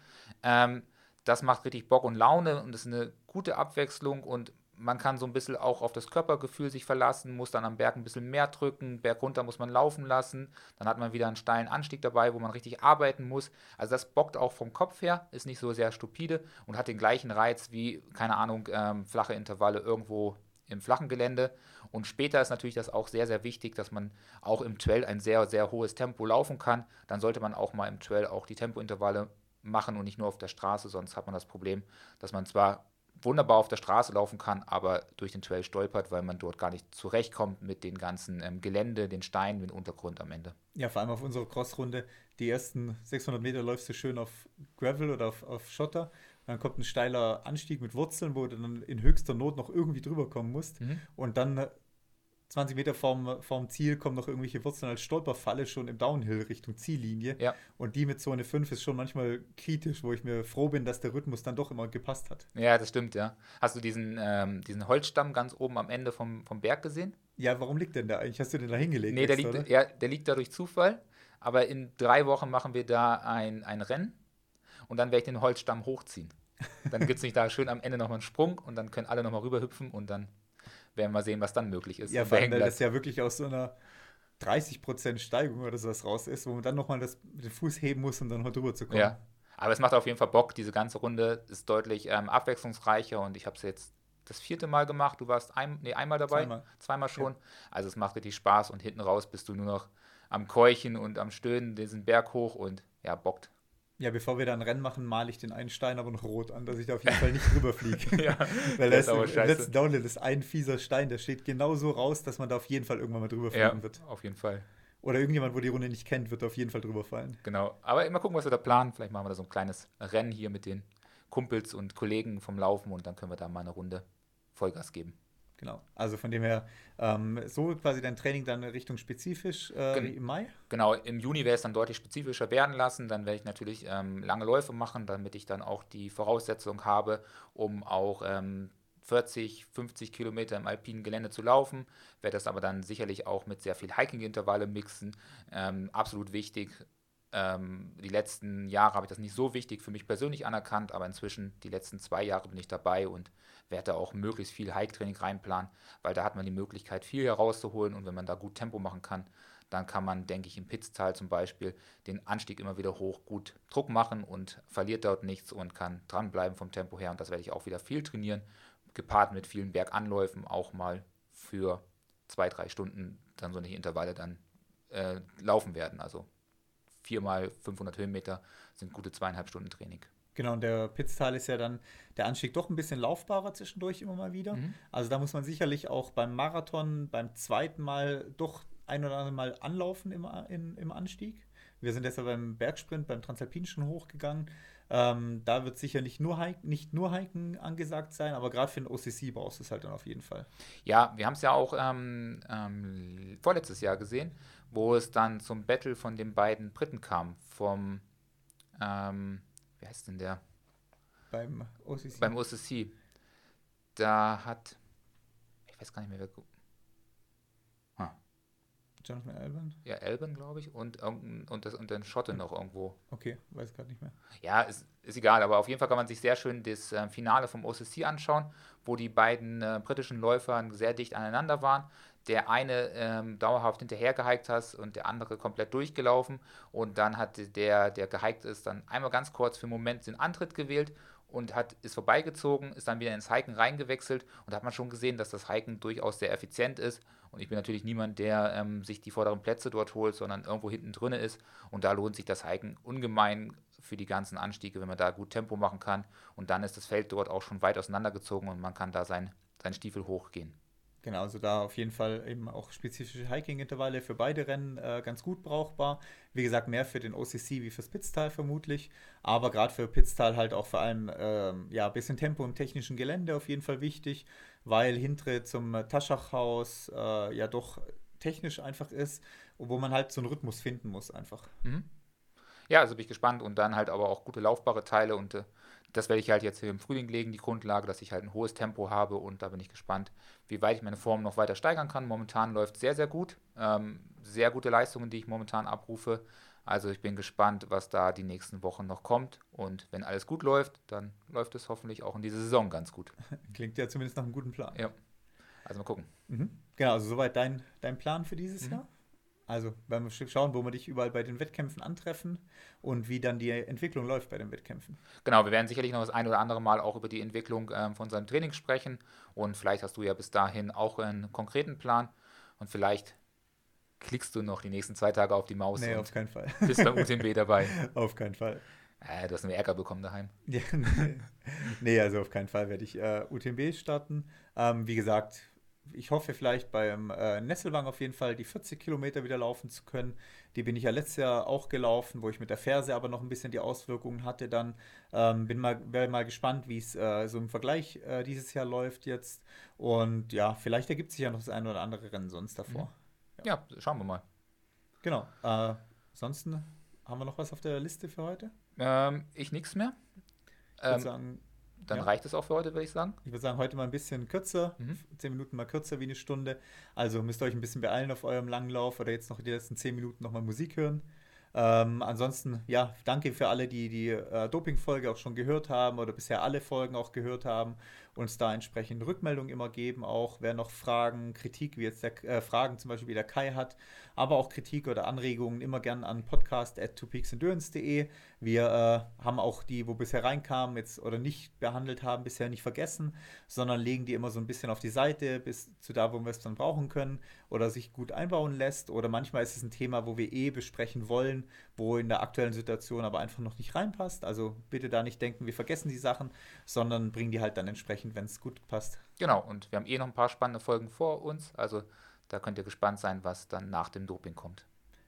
Ähm, das macht richtig Bock und Laune und ist eine gute Abwechslung und man kann so ein bisschen auch auf das Körpergefühl sich verlassen, muss dann am Berg ein bisschen mehr drücken, Berg runter muss man laufen lassen, dann hat man wieder einen steilen Anstieg dabei, wo man richtig arbeiten muss. Also das bockt auch vom Kopf her, ist nicht so sehr stupide und hat den gleichen Reiz wie, keine Ahnung, ähm, flache Intervalle irgendwo im flachen Gelände. Und später ist natürlich das auch sehr, sehr wichtig, dass man auch im Trail ein sehr, sehr hohes Tempo laufen kann. Dann sollte man auch mal im Trail auch die Tempointervalle machen und nicht nur auf der Straße, sonst hat man das Problem, dass man zwar wunderbar auf der Straße laufen kann, aber durch den Trail stolpert, weil man dort gar nicht zurechtkommt mit den ganzen ähm, Gelände, den Steinen, dem Untergrund am Ende. Ja, vor allem auf unserer Crossrunde, die ersten 600 Meter läufst du schön auf Gravel oder auf, auf Schotter dann kommt ein steiler Anstieg mit Wurzeln, wo du dann in höchster Not noch irgendwie drüber kommen musst. Mhm. Und dann 20 Meter vorm, vorm Ziel kommen noch irgendwelche Wurzeln als Stolperfalle schon im Downhill Richtung Ziellinie. Ja. Und die mit Zone 5 ist schon manchmal kritisch, wo ich mir froh bin, dass der Rhythmus dann doch immer gepasst hat. Ja, das stimmt, ja. Hast du diesen, ähm, diesen Holzstamm ganz oben am Ende vom, vom Berg gesehen? Ja, warum liegt denn da eigentlich? Hast du den da hingelegt? Nee, der, liegt, ja, der liegt da durch Zufall. Aber in drei Wochen machen wir da ein, ein Rennen und dann werde ich den Holzstamm hochziehen. Dann gibt es nicht da schön am Ende nochmal einen Sprung und dann können alle nochmal rüberhüpfen und dann werden wir sehen, was dann möglich ist. Ja, weil das ja wirklich aus so einer 30% Steigung oder sowas raus ist, wo man dann nochmal den Fuß heben muss, um dann mal drüber zu kommen. Ja, aber es macht auf jeden Fall Bock. Diese ganze Runde ist deutlich ähm, abwechslungsreicher und ich habe es jetzt das vierte Mal gemacht. Du warst ein, nee, einmal dabei, zweimal, zweimal schon. Ja. Also es macht richtig Spaß und hinten raus bist du nur noch am Keuchen und am Stöhnen diesen Berg hoch und ja, bockt. Ja, bevor wir dann Rennen machen, male ich den einen Stein aber noch rot an, dass ich da auf jeden Fall nicht drüber fliege. ja, Weil das ist im, im letzten Downhill ist ein fieser Stein, der steht genau so raus, dass man da auf jeden Fall irgendwann mal drüber fliegen ja, wird. auf jeden Fall. Oder irgendjemand, wo die Runde nicht kennt, wird auf jeden Fall drüber fallen. Genau. Aber immer gucken, was wir da planen. Vielleicht machen wir da so ein kleines Rennen hier mit den Kumpels und Kollegen vom Laufen und dann können wir da mal eine Runde Vollgas geben. Genau. Also von dem her, ähm, so quasi dein Training dann Richtung spezifisch äh, Gen im Mai? Genau, im Juni werde es dann deutlich spezifischer werden lassen. Dann werde ich natürlich ähm, lange Läufe machen, damit ich dann auch die Voraussetzung habe, um auch ähm, 40, 50 Kilometer im alpinen Gelände zu laufen. Werde das aber dann sicherlich auch mit sehr viel Hiking-Intervalle mixen. Ähm, absolut wichtig. Ähm, die letzten Jahre habe ich das nicht so wichtig für mich persönlich anerkannt, aber inzwischen, die letzten zwei Jahre bin ich dabei und werde da auch möglichst viel Hike-Training reinplanen, weil da hat man die Möglichkeit, viel herauszuholen und wenn man da gut Tempo machen kann, dann kann man, denke ich, im Pitztal zum Beispiel den Anstieg immer wieder hoch gut Druck machen und verliert dort nichts und kann dranbleiben vom Tempo her. Und das werde ich auch wieder viel trainieren, gepaart mit vielen Berganläufen, auch mal für zwei, drei Stunden dann so eine Intervalle dann äh, laufen werden. Also viermal 500 Höhenmeter sind gute zweieinhalb Stunden Training. Genau, und der Pitztal ist ja dann der Anstieg doch ein bisschen laufbarer zwischendurch immer mal wieder. Mhm. Also da muss man sicherlich auch beim Marathon beim zweiten Mal doch ein oder andere Mal anlaufen im, in, im Anstieg. Wir sind jetzt ja beim Bergsprint, beim Transalpin schon hochgegangen. Ähm, da wird sicher nicht nur, Hiken, nicht nur Hiken angesagt sein, aber gerade für den OCC brauchst du es halt dann auf jeden Fall. Ja, wir haben es ja auch ähm, ähm, vorletztes Jahr gesehen, wo es dann zum Battle von den beiden Briten kam. Vom ähm, wie heißt denn der? Beim OCC. Beim OCC. Da hat, ich weiß gar nicht mehr, wer. Jonathan Alban? Ja, Alban, glaube ich. Und, und, das, und dann Schotte noch irgendwo. Okay, weiß gerade nicht mehr. Ja, ist, ist egal, aber auf jeden Fall kann man sich sehr schön das äh, Finale vom OCC anschauen, wo die beiden äh, britischen Läufer sehr dicht aneinander waren der eine ähm, dauerhaft hinterher gehiked hat und der andere komplett durchgelaufen. Und dann hat der, der gehiked ist, dann einmal ganz kurz für einen Moment den Antritt gewählt und hat, ist vorbeigezogen, ist dann wieder ins Hiken reingewechselt und da hat man schon gesehen, dass das Hiken durchaus sehr effizient ist. Und ich bin natürlich niemand, der ähm, sich die vorderen Plätze dort holt, sondern irgendwo hinten drin ist. Und da lohnt sich das Hiken ungemein für die ganzen Anstiege, wenn man da gut Tempo machen kann. Und dann ist das Feld dort auch schon weit auseinandergezogen und man kann da sein, sein Stiefel hochgehen. Genau, also da auf jeden Fall eben auch spezifische Hiking-Intervalle für beide Rennen äh, ganz gut brauchbar. Wie gesagt, mehr für den OCC wie fürs Pitztal vermutlich, aber gerade für Pitztal halt auch vor allem ähm, ja, ein bisschen Tempo im technischen Gelände auf jeden Fall wichtig, weil Hintre zum Taschachhaus äh, ja doch technisch einfach ist, wo man halt so einen Rhythmus finden muss einfach. Mhm. Ja, also bin ich gespannt und dann halt aber auch gute laufbare Teile und äh, das werde ich halt jetzt hier im Frühling legen, die Grundlage, dass ich halt ein hohes Tempo habe und da bin ich gespannt, wie weit ich meine Form noch weiter steigern kann. Momentan läuft sehr, sehr gut. Ähm, sehr gute Leistungen, die ich momentan abrufe. Also ich bin gespannt, was da die nächsten Wochen noch kommt. Und wenn alles gut läuft, dann läuft es hoffentlich auch in dieser Saison ganz gut. Klingt ja zumindest nach einem guten Plan. Ja. Also mal gucken. Mhm. Genau, also soweit dein, dein Plan für dieses mhm. Jahr. Also werden wir schauen, wo wir dich überall bei den Wettkämpfen antreffen und wie dann die Entwicklung läuft bei den Wettkämpfen. Genau, wir werden sicherlich noch das ein oder andere Mal auch über die Entwicklung ähm, von unserem Training sprechen und vielleicht hast du ja bis dahin auch einen konkreten Plan und vielleicht klickst du noch die nächsten zwei Tage auf die Maus. Nee, auf keinen Fall. Bist beim UTMB dabei. auf keinen Fall. Äh, du hast einen Ärger bekommen daheim. nee, also auf keinen Fall werde ich äh, UTMB starten. Ähm, wie gesagt, ich hoffe vielleicht beim äh, Nesselwang auf jeden Fall die 40 Kilometer wieder laufen zu können. Die bin ich ja letztes Jahr auch gelaufen, wo ich mit der Ferse aber noch ein bisschen die Auswirkungen hatte. Dann ähm, bin mal, wäre mal gespannt, wie es äh, so im Vergleich äh, dieses Jahr läuft jetzt. Und ja, vielleicht ergibt sich ja noch das eine oder andere Rennen sonst davor. Mhm. Ja. ja, schauen wir mal. Genau. Äh, ansonsten haben wir noch was auf der Liste für heute? Ähm, ich nichts mehr. Ich würde ähm, sagen, dann ja. reicht es auch für heute, würde ich sagen. Ich würde sagen, heute mal ein bisschen kürzer, mhm. zehn Minuten mal kürzer wie eine Stunde. Also müsst ihr euch ein bisschen beeilen auf eurem Langlauf oder jetzt noch die letzten zehn Minuten nochmal Musik hören. Ähm, ansonsten, ja, danke für alle, die die äh, Doping-Folge auch schon gehört haben oder bisher alle Folgen auch gehört haben uns da entsprechend Rückmeldungen immer geben, auch wer noch Fragen, Kritik, wie jetzt der, äh, Fragen zum Beispiel wie der Kai hat, aber auch Kritik oder Anregungen immer gern an podcast at twopeaksendurance.de. Wir äh, haben auch die, wo bisher reinkamen, jetzt oder nicht behandelt haben, bisher nicht vergessen, sondern legen die immer so ein bisschen auf die Seite, bis zu da, wo wir es dann brauchen können oder sich gut einbauen lässt. Oder manchmal ist es ein Thema, wo wir eh besprechen wollen, wo in der aktuellen Situation aber einfach noch nicht reinpasst. Also bitte da nicht denken, wir vergessen die Sachen, sondern bringen die halt dann entsprechend, wenn es gut passt. Genau, und wir haben eh noch ein paar spannende Folgen vor uns. Also da könnt ihr gespannt sein, was dann nach dem Doping kommt.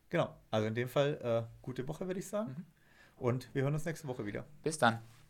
Genau, also in dem Fall äh, gute Woche, würde ich sagen. Mhm. Und wir hören uns nächste Woche wieder. Bis dann.